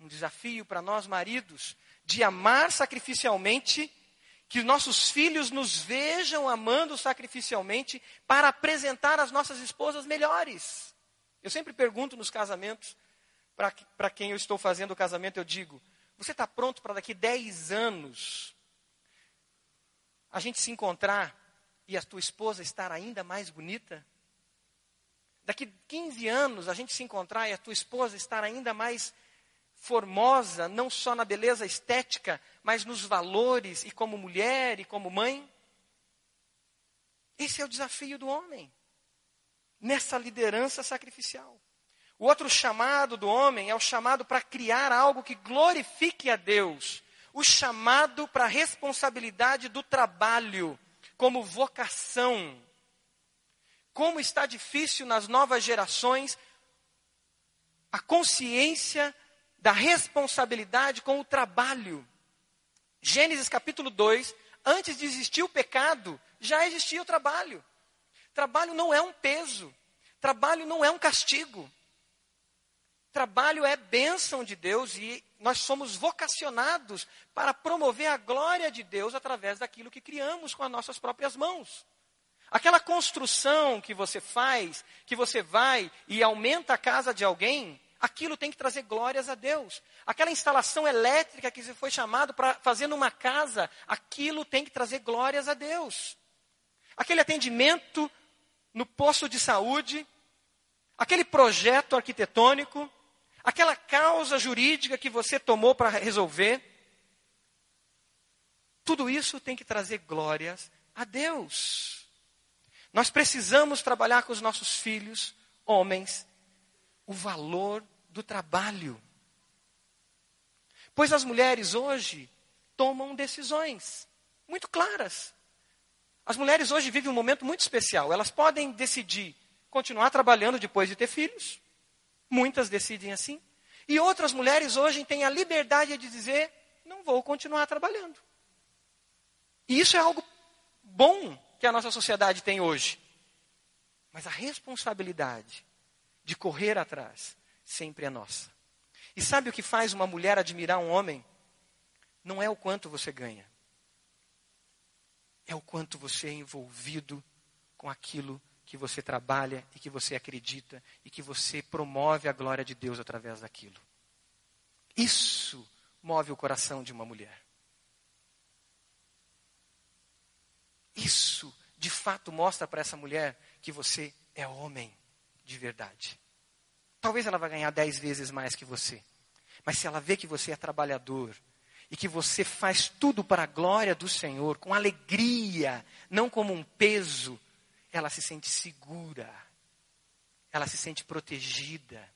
Um desafio para nós maridos de amar sacrificialmente, que nossos filhos nos vejam amando sacrificialmente para apresentar as nossas esposas melhores. Eu sempre pergunto nos casamentos, para quem eu estou fazendo o casamento, eu digo: você está pronto para daqui 10 anos a gente se encontrar e a tua esposa estar ainda mais bonita? Daqui 15 anos a gente se encontrar e a tua esposa estar ainda mais formosa, não só na beleza estética, mas nos valores e como mulher e como mãe? Esse é o desafio do homem, nessa liderança sacrificial. O outro chamado do homem é o chamado para criar algo que glorifique a Deus. O chamado para a responsabilidade do trabalho como vocação. Como está difícil nas novas gerações a consciência da responsabilidade com o trabalho. Gênesis capítulo 2, antes de existir o pecado, já existia o trabalho. Trabalho não é um peso, trabalho não é um castigo. Trabalho é bênção de Deus e nós somos vocacionados para promover a glória de Deus através daquilo que criamos com as nossas próprias mãos. Aquela construção que você faz, que você vai e aumenta a casa de alguém, aquilo tem que trazer glórias a Deus. Aquela instalação elétrica que você foi chamado para fazer numa casa, aquilo tem que trazer glórias a Deus. Aquele atendimento no posto de saúde, aquele projeto arquitetônico, aquela causa jurídica que você tomou para resolver, tudo isso tem que trazer glórias a Deus. Nós precisamos trabalhar com os nossos filhos, homens, o valor do trabalho. Pois as mulheres hoje tomam decisões muito claras. As mulheres hoje vivem um momento muito especial. Elas podem decidir continuar trabalhando depois de ter filhos. Muitas decidem assim. E outras mulheres hoje têm a liberdade de dizer: não vou continuar trabalhando. E isso é algo bom que a nossa sociedade tem hoje. Mas a responsabilidade de correr atrás, sempre é nossa. E sabe o que faz uma mulher admirar um homem? Não é o quanto você ganha, é o quanto você é envolvido com aquilo que você trabalha e que você acredita e que você promove a glória de Deus através daquilo. Isso move o coração de uma mulher. Isso, de fato, mostra para essa mulher que você é homem de verdade. Talvez ela vai ganhar dez vezes mais que você. Mas se ela vê que você é trabalhador e que você faz tudo para a glória do Senhor, com alegria, não como um peso, ela se sente segura, ela se sente protegida,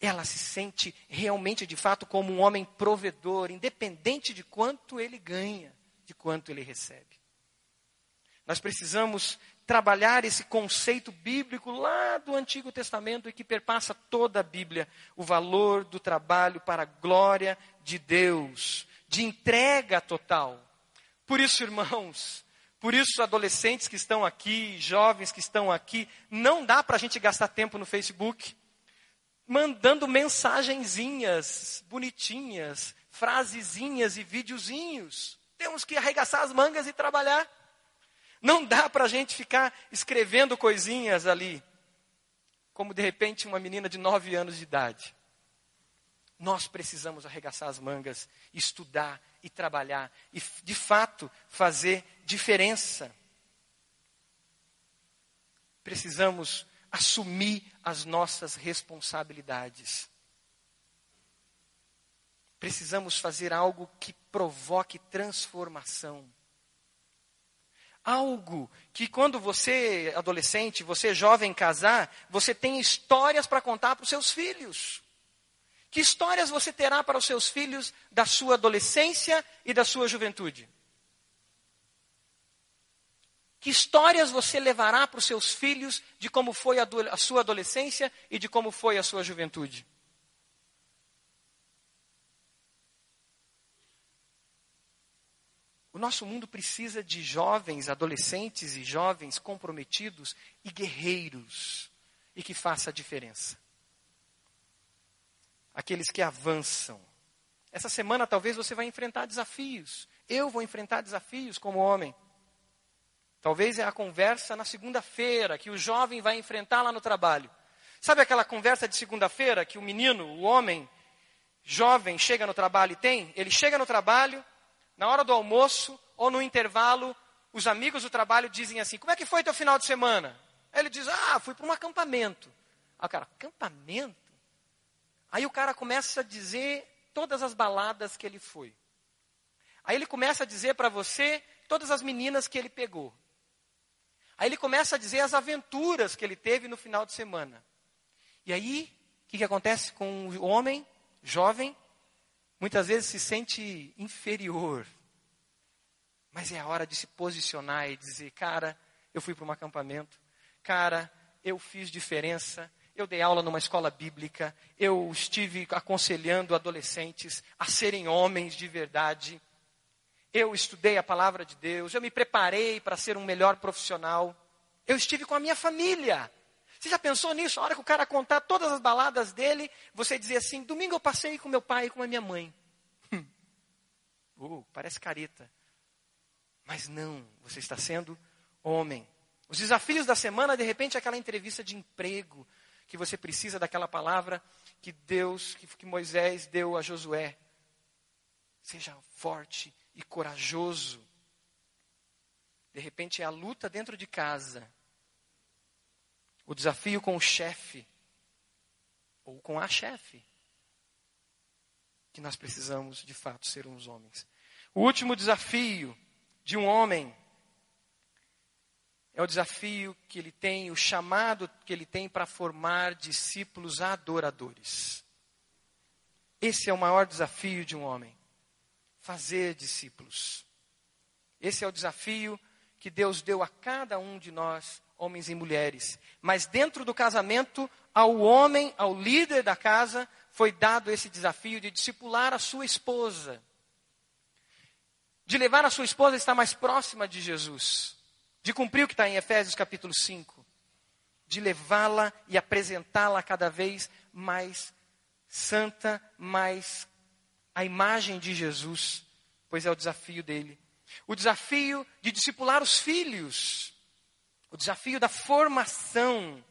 ela se sente realmente, de fato, como um homem provedor, independente de quanto ele ganha, de quanto ele recebe. Nós precisamos trabalhar esse conceito bíblico lá do Antigo Testamento e que perpassa toda a Bíblia, o valor do trabalho para a glória de Deus, de entrega total. Por isso, irmãos, por isso, adolescentes que estão aqui, jovens que estão aqui, não dá para a gente gastar tempo no Facebook mandando mensagenzinhas bonitinhas, frasezinhas e videozinhos. Temos que arregaçar as mangas e trabalhar. Não dá para a gente ficar escrevendo coisinhas ali, como de repente uma menina de nove anos de idade. Nós precisamos arregaçar as mangas, estudar e trabalhar e, de fato, fazer diferença. Precisamos assumir as nossas responsabilidades. Precisamos fazer algo que provoque transformação. Algo que quando você, adolescente, você jovem casar, você tem histórias para contar para os seus filhos. Que histórias você terá para os seus filhos da sua adolescência e da sua juventude? Que histórias você levará para os seus filhos de como foi a, a sua adolescência e de como foi a sua juventude? O nosso mundo precisa de jovens, adolescentes e jovens comprometidos e guerreiros e que faça a diferença. Aqueles que avançam. Essa semana talvez você vai enfrentar desafios. Eu vou enfrentar desafios como homem. Talvez é a conversa na segunda-feira que o jovem vai enfrentar lá no trabalho. Sabe aquela conversa de segunda-feira que o menino, o homem jovem chega no trabalho e tem? Ele chega no trabalho, na hora do almoço ou no intervalo, os amigos do trabalho dizem assim: Como é que foi teu final de semana? Aí ele diz: Ah, fui para um acampamento. Aí o cara, acampamento? Aí o cara começa a dizer todas as baladas que ele foi. Aí ele começa a dizer para você todas as meninas que ele pegou. Aí ele começa a dizer as aventuras que ele teve no final de semana. E aí, o que, que acontece com o homem jovem? muitas vezes se sente inferior. Mas é a hora de se posicionar e dizer: cara, eu fui para um acampamento, cara, eu fiz diferença, eu dei aula numa escola bíblica, eu estive aconselhando adolescentes a serem homens de verdade. Eu estudei a palavra de Deus, eu me preparei para ser um melhor profissional. Eu estive com a minha família. Você já pensou nisso? A hora que o cara contar todas as baladas dele, você dizer assim: domingo eu passei com meu pai e com a minha mãe. uh, parece careta. Mas não, você está sendo homem. Os desafios da semana, de repente, é aquela entrevista de emprego, que você precisa daquela palavra que Deus, que Moisés deu a Josué. Seja forte e corajoso. De repente é a luta dentro de casa. O desafio com o chefe. Ou com a chefe. Que nós precisamos, de fato, ser uns homens. O último desafio de um homem é o desafio que ele tem, o chamado que ele tem para formar discípulos adoradores. Esse é o maior desafio de um homem. Fazer discípulos. Esse é o desafio que Deus deu a cada um de nós, homens e mulheres. Mas dentro do casamento, ao homem, ao líder da casa, foi dado esse desafio de discipular a sua esposa. De levar a sua esposa a estar mais próxima de Jesus de cumprir o que está em Efésios capítulo 5, de levá-la e apresentá-la cada vez mais santa, mais a imagem de Jesus, pois é o desafio dele. O desafio de discipular os filhos, o desafio da formação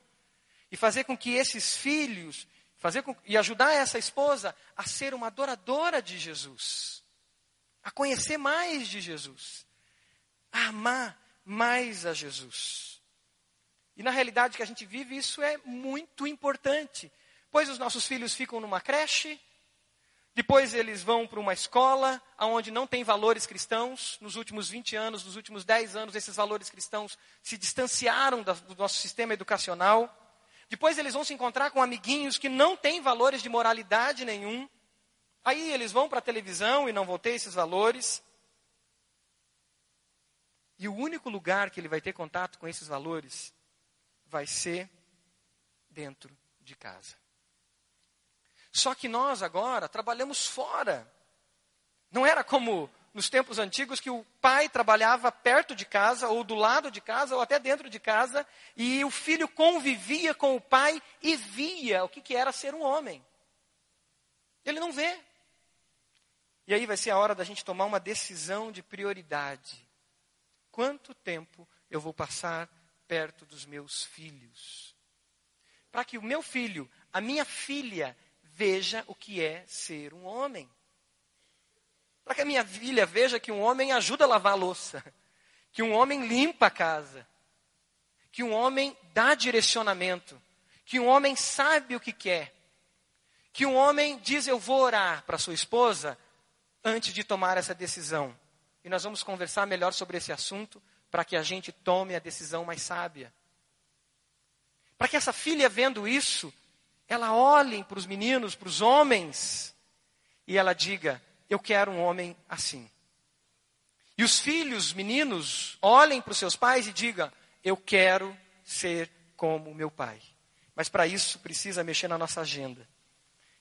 e fazer com que esses filhos, fazer com, e ajudar essa esposa a ser uma adoradora de Jesus, a conhecer mais de Jesus, a amar mais a Jesus. E na realidade que a gente vive, isso é muito importante. Pois os nossos filhos ficam numa creche, depois eles vão para uma escola onde não tem valores cristãos. Nos últimos 20 anos, nos últimos 10 anos, esses valores cristãos se distanciaram do nosso sistema educacional. Depois eles vão se encontrar com amiguinhos que não têm valores de moralidade nenhum. Aí eles vão para a televisão e não vão ter esses valores. E o único lugar que ele vai ter contato com esses valores vai ser dentro de casa. Só que nós agora trabalhamos fora. Não era como nos tempos antigos que o pai trabalhava perto de casa, ou do lado de casa, ou até dentro de casa, e o filho convivia com o pai e via o que, que era ser um homem. Ele não vê. E aí vai ser a hora da gente tomar uma decisão de prioridade quanto tempo eu vou passar perto dos meus filhos. Para que o meu filho, a minha filha, veja o que é ser um homem. Para que a minha filha veja que um homem ajuda a lavar a louça, que um homem limpa a casa, que um homem dá direcionamento, que um homem sabe o que quer, que um homem diz eu vou orar para sua esposa antes de tomar essa decisão. E nós vamos conversar melhor sobre esse assunto para que a gente tome a decisão mais sábia. Para que essa filha, vendo isso, ela olhe para os meninos, para os homens, e ela diga: Eu quero um homem assim. E os filhos, meninos, olhem para os seus pais e digam: Eu quero ser como meu pai. Mas para isso precisa mexer na nossa agenda.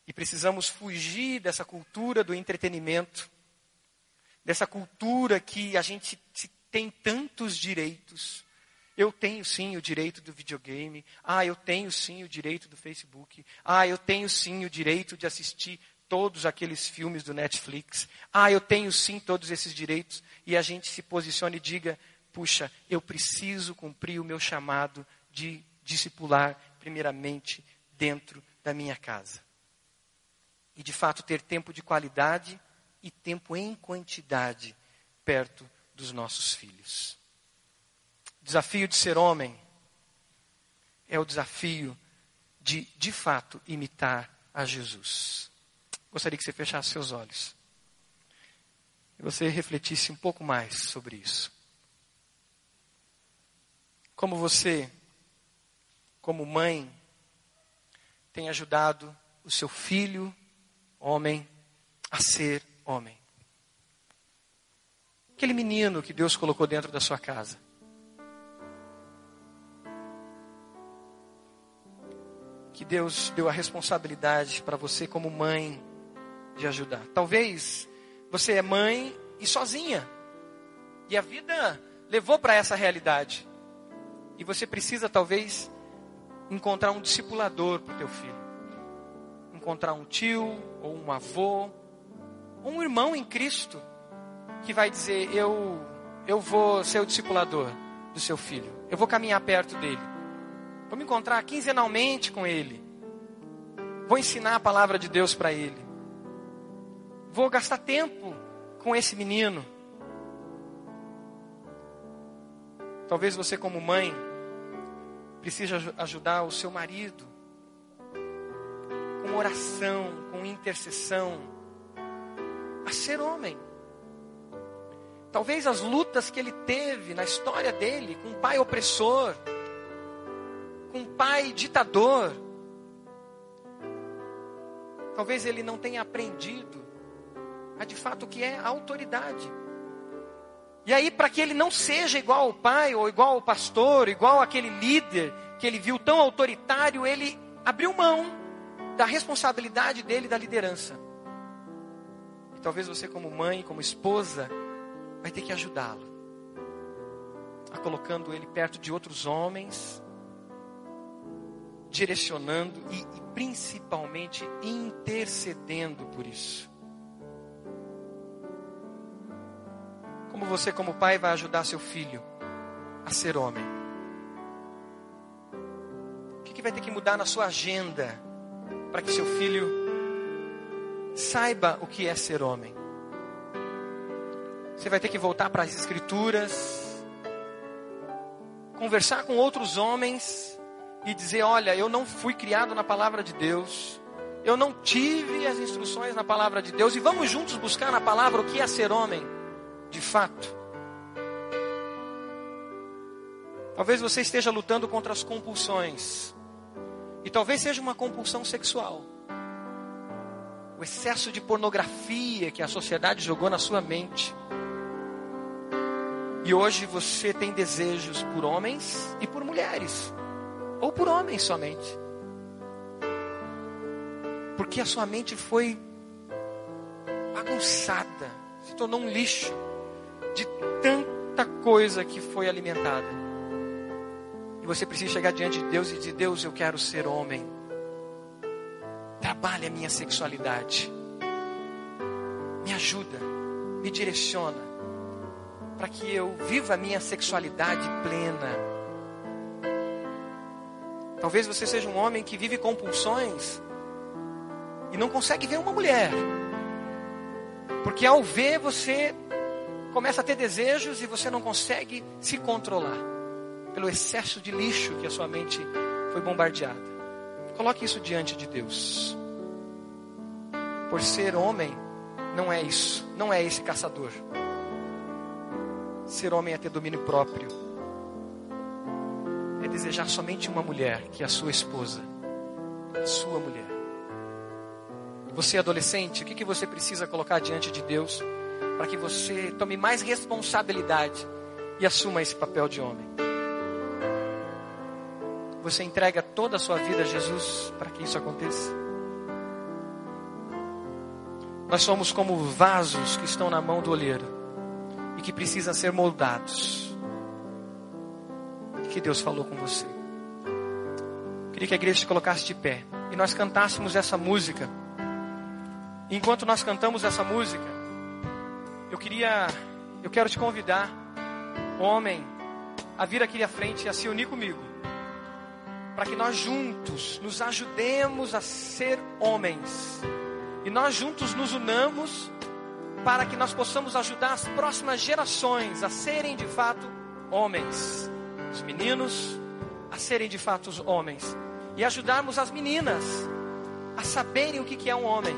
E precisamos fugir dessa cultura do entretenimento dessa cultura que a gente tem tantos direitos. Eu tenho sim o direito do videogame. Ah, eu tenho sim o direito do Facebook. Ah, eu tenho sim o direito de assistir todos aqueles filmes do Netflix. Ah, eu tenho sim todos esses direitos. E a gente se posiciona e diga: puxa, eu preciso cumprir o meu chamado de discipular, primeiramente, dentro da minha casa. E de fato ter tempo de qualidade e tempo em quantidade perto dos nossos filhos. O desafio de ser homem é o desafio de, de fato, imitar a Jesus. Gostaria que você fechasse seus olhos e você refletisse um pouco mais sobre isso. Como você, como mãe, tem ajudado o seu filho, homem, a ser homem. Aquele menino que Deus colocou dentro da sua casa. Que Deus deu a responsabilidade para você, como mãe, de ajudar. Talvez você é mãe e sozinha, e a vida levou para essa realidade, e você precisa, talvez, encontrar um discipulador para o teu filho, encontrar um tio, ou um avô, ou um irmão em Cristo, que vai dizer: Eu, eu vou ser o discipulador do seu filho, eu vou caminhar perto dele. Vou me encontrar quinzenalmente com ele. Vou ensinar a palavra de Deus para ele. Vou gastar tempo com esse menino. Talvez você, como mãe, precise ajudar o seu marido com oração, com intercessão, a ser homem. Talvez as lutas que ele teve na história dele com um pai opressor, com um pai ditador. Talvez ele não tenha aprendido a de fato o que é autoridade. E aí, para que ele não seja igual ao pai, ou igual ao pastor, igual aquele líder que ele viu tão autoritário, ele abriu mão da responsabilidade dele da liderança. E talvez você, como mãe, como esposa, vai ter que ajudá-lo, a colocando ele perto de outros homens, direcionando e, e principalmente intercedendo por isso. Como você, como pai, vai ajudar seu filho a ser homem? O que, que vai ter que mudar na sua agenda para que seu filho saiba o que é ser homem? Você vai ter que voltar para as escrituras, conversar com outros homens e dizer: Olha, eu não fui criado na palavra de Deus, eu não tive as instruções na palavra de Deus, e vamos juntos buscar na palavra o que é ser homem, de fato. Talvez você esteja lutando contra as compulsões, e talvez seja uma compulsão sexual. O excesso de pornografia que a sociedade jogou na sua mente. E hoje você tem desejos por homens e por mulheres ou por homens somente. Porque a sua mente foi bagunçada, se tornou um lixo de tanta coisa que foi alimentada. E você precisa chegar diante de Deus e dizer: Deus, eu quero ser homem. Trabalhe a minha sexualidade. Me ajuda, me direciona, para que eu viva a minha sexualidade plena Talvez você seja um homem que vive compulsões e não consegue ver uma mulher. Porque ao ver você começa a ter desejos e você não consegue se controlar pelo excesso de lixo que a sua mente foi bombardeada. Coloque isso diante de Deus. Por ser homem, não é isso, não é esse caçador. Ser homem é ter domínio próprio desejar somente uma mulher, que é a sua esposa, a sua mulher. Você adolescente, o que, que você precisa colocar diante de Deus para que você tome mais responsabilidade e assuma esse papel de homem? Você entrega toda a sua vida a Jesus para que isso aconteça? Nós somos como vasos que estão na mão do olheiro e que precisam ser moldados que Deus falou com você. Queria que a igreja se colocasse de pé e nós cantássemos essa música. Enquanto nós cantamos essa música, eu queria, eu quero te convidar, homem, a vir aqui à frente e a se unir comigo, para que nós juntos nos ajudemos a ser homens e nós juntos nos unamos para que nós possamos ajudar as próximas gerações a serem de fato homens os meninos a serem de fato os homens e ajudarmos as meninas a saberem o que é um homem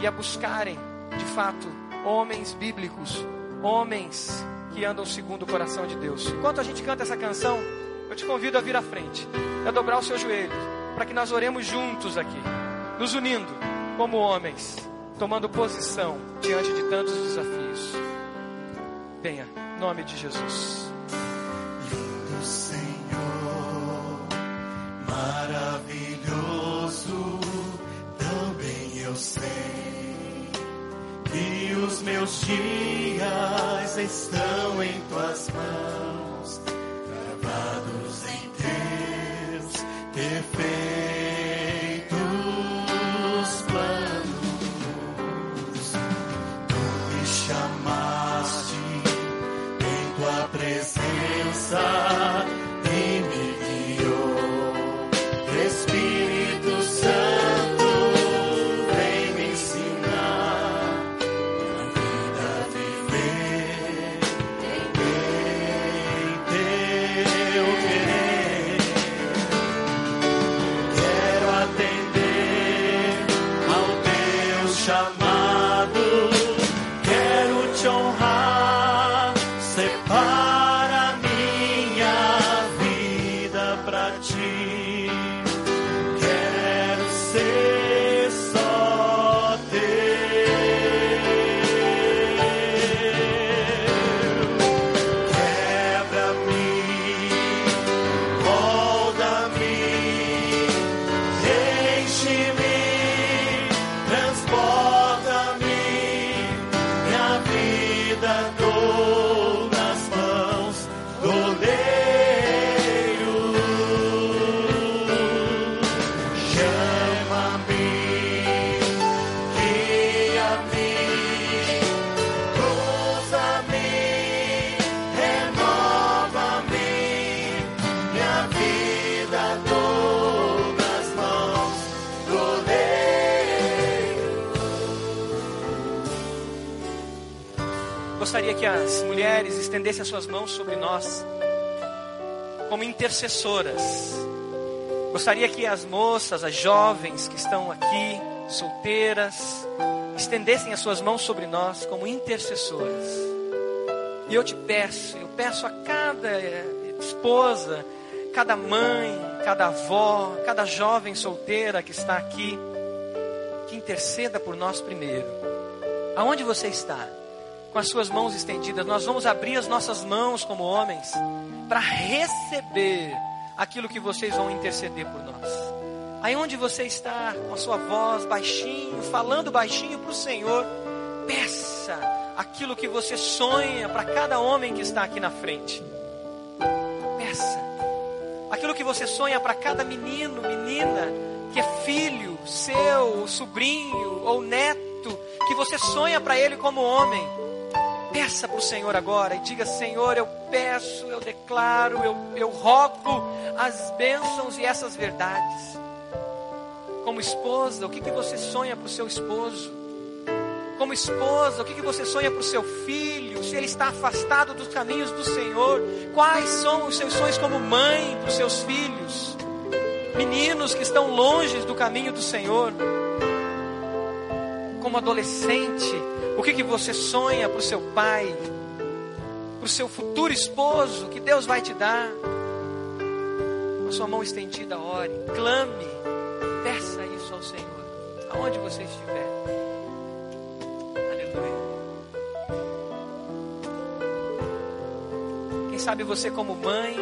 e a buscarem de fato homens bíblicos, homens que andam segundo o coração de Deus. Enquanto a gente canta essa canção, eu te convido a vir à frente, a dobrar os seus joelhos, para que nós oremos juntos aqui, nos unindo como homens, tomando posição diante de tantos desafios. Venha, em nome de Jesus. Meus dias estão em tuas mãos, gravados em teus perfeitos mulheres estendessem as suas mãos sobre nós, como intercessoras. Gostaria que as moças, as jovens que estão aqui, solteiras, estendessem as suas mãos sobre nós como intercessoras. E eu te peço, eu peço a cada eh, esposa, cada mãe, cada avó, cada jovem solteira que está aqui, que interceda por nós primeiro. Aonde você está? Com as suas mãos estendidas, nós vamos abrir as nossas mãos como homens para receber aquilo que vocês vão interceder por nós. Aí onde você está, com a sua voz baixinho, falando baixinho para o Senhor, peça aquilo que você sonha para cada homem que está aqui na frente. Peça aquilo que você sonha para cada menino, menina, que é filho seu, sobrinho ou neto, que você sonha para ele como homem. Peça para o Senhor agora e diga: Senhor, eu peço, eu declaro, eu, eu rogo as bênçãos e essas verdades. Como esposa, o que, que você sonha para o seu esposo? Como esposa, o que, que você sonha para o seu filho? Se ele está afastado dos caminhos do Senhor, quais são os seus sonhos como mãe para os seus filhos? Meninos que estão longe do caminho do Senhor, como adolescente, o que, que você sonha para o seu pai, para o seu futuro esposo que Deus vai te dar? Com a sua mão estendida, ore, clame, peça isso ao Senhor, aonde você estiver. Aleluia. Quem sabe você, como mãe,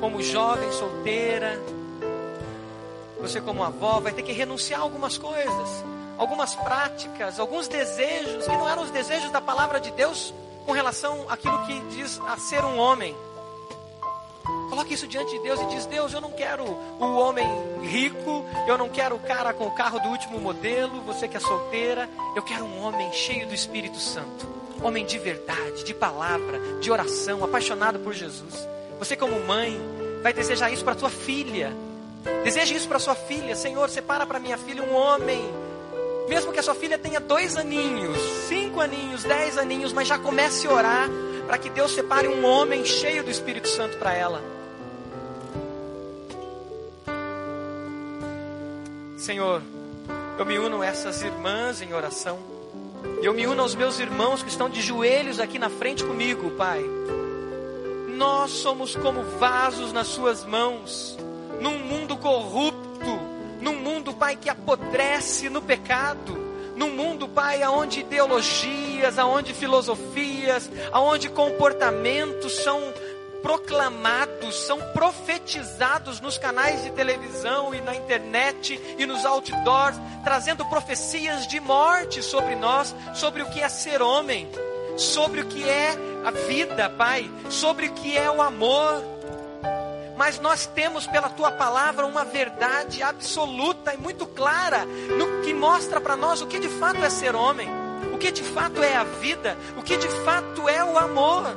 como jovem solteira, você, como avó, vai ter que renunciar a algumas coisas algumas práticas, alguns desejos que não eram os desejos da palavra de Deus com relação àquilo que diz a ser um homem. Coloque isso diante de Deus e diz: Deus, eu não quero o homem rico, eu não quero o cara com o carro do último modelo, você que é solteira, eu quero um homem cheio do Espírito Santo, homem de verdade, de palavra, de oração, apaixonado por Jesus. Você, como mãe, vai desejar isso para sua filha. Deseje isso para sua filha, Senhor, separa para minha filha um homem mesmo que a sua filha tenha dois aninhos, cinco aninhos, dez aninhos, mas já comece a orar para que Deus separe um homem cheio do Espírito Santo para ela. Senhor, eu me uno a essas irmãs em oração. Eu me uno aos meus irmãos que estão de joelhos aqui na frente comigo, Pai. Nós somos como vasos nas Suas mãos, num mundo corrupto num mundo, Pai, que apodrece no pecado, num mundo, Pai, aonde ideologias, aonde filosofias, aonde comportamentos são proclamados, são profetizados nos canais de televisão e na internet e nos outdoors, trazendo profecias de morte sobre nós, sobre o que é ser homem, sobre o que é a vida, Pai, sobre o que é o amor. Mas nós temos pela tua palavra uma verdade absoluta e muito clara no que mostra para nós o que de fato é ser homem, o que de fato é a vida, o que de fato é o amor,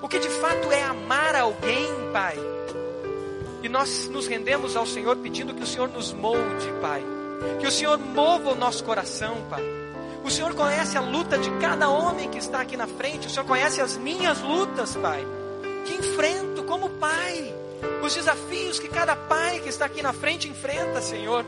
o que de fato é amar alguém, Pai. E nós nos rendemos ao Senhor pedindo que o Senhor nos molde, Pai. Que o Senhor mova o nosso coração, Pai. O Senhor conhece a luta de cada homem que está aqui na frente. O Senhor conhece as minhas lutas, Pai. Que enfrento como pai. Os desafios que cada pai que está aqui na frente enfrenta, Senhor.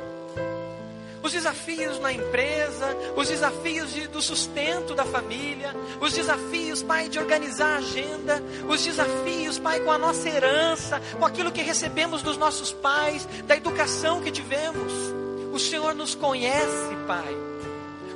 Os desafios na empresa, os desafios de, do sustento da família, os desafios, Pai, de organizar a agenda, os desafios, Pai, com a nossa herança, com aquilo que recebemos dos nossos pais, da educação que tivemos. O Senhor nos conhece, Pai.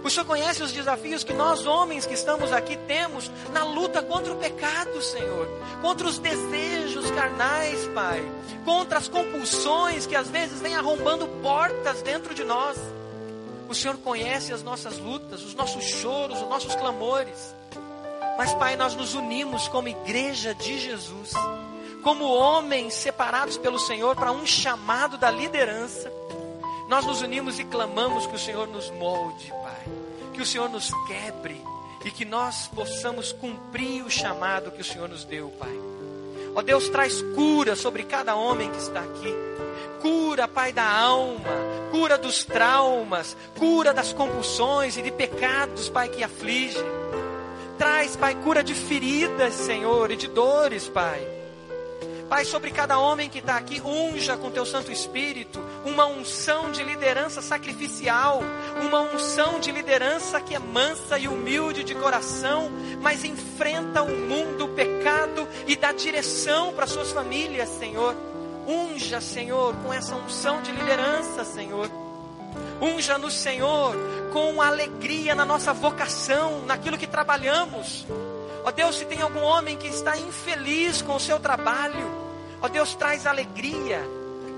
O Senhor conhece os desafios que nós, homens que estamos aqui, temos na luta contra o pecado, Senhor, contra os desejos carnais, Pai, contra as compulsões que às vezes vêm arrombando portas dentro de nós. O Senhor conhece as nossas lutas, os nossos choros, os nossos clamores. Mas, Pai, nós nos unimos como igreja de Jesus, como homens separados pelo Senhor para um chamado da liderança. Nós nos unimos e clamamos que o Senhor nos molde, Pai, que o Senhor nos quebre e que nós possamos cumprir o chamado que o Senhor nos deu, Pai. Ó Deus, traz cura sobre cada homem que está aqui. Cura, Pai, da alma, cura dos traumas, cura das compulsões e de pecados, Pai, que afligem. Traz, Pai, cura de feridas, Senhor, e de dores, Pai. Pai, sobre cada homem que está aqui, unja com teu Santo Espírito uma unção de liderança sacrificial, uma unção de liderança que é mansa e humilde de coração, mas enfrenta o mundo, o pecado e dá direção para suas famílias, Senhor. Unja, Senhor, com essa unção de liderança, Senhor. Unja no Senhor com alegria na nossa vocação, naquilo que trabalhamos. Ó Deus, se tem algum homem que está infeliz com o seu trabalho, ó Deus, traz alegria,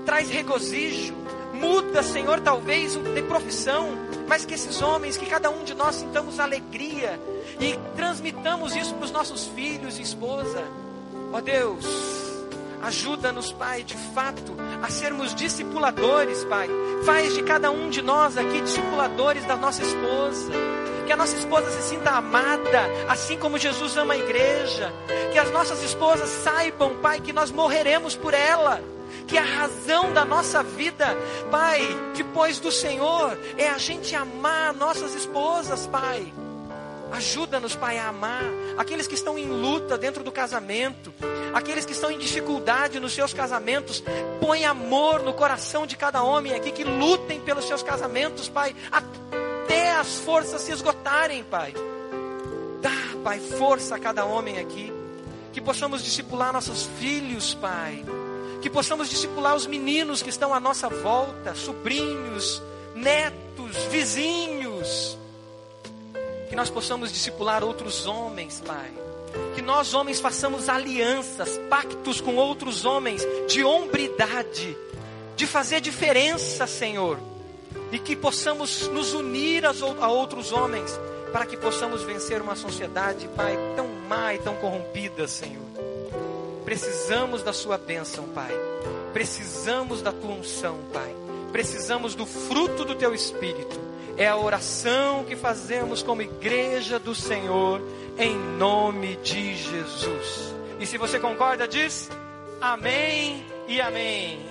traz regozijo. Muda, Senhor, talvez de profissão, mas que esses homens, que cada um de nós sintamos alegria e transmitamos isso para os nossos filhos e esposa. Ó Deus, Ajuda-nos, Pai, de fato, a sermos discipuladores, Pai. Faz de cada um de nós aqui discipuladores da nossa esposa. Que a nossa esposa se sinta amada, assim como Jesus ama a igreja. Que as nossas esposas saibam, Pai, que nós morreremos por ela. Que a razão da nossa vida, Pai, depois do Senhor, é a gente amar nossas esposas, Pai. Ajuda-nos, Pai, a amar aqueles que estão em luta dentro do casamento, aqueles que estão em dificuldade nos seus casamentos. Põe amor no coração de cada homem aqui que lutem pelos seus casamentos, Pai, até as forças se esgotarem, Pai. Dá, Pai, força a cada homem aqui. Que possamos discipular nossos filhos, Pai. Que possamos discipular os meninos que estão à nossa volta, sobrinhos, netos, vizinhos que nós possamos discipular outros homens, Pai. Que nós, homens, façamos alianças, pactos com outros homens de hombridade, de fazer diferença, Senhor. E que possamos nos unir a outros homens, para que possamos vencer uma sociedade, Pai, tão má e tão corrompida, Senhor. Precisamos da Sua bênção, Pai. Precisamos da Tua unção, Pai. Precisamos do fruto do Teu Espírito é a oração que fazemos como igreja do Senhor, em nome de Jesus. E se você concorda, diz amém e amém.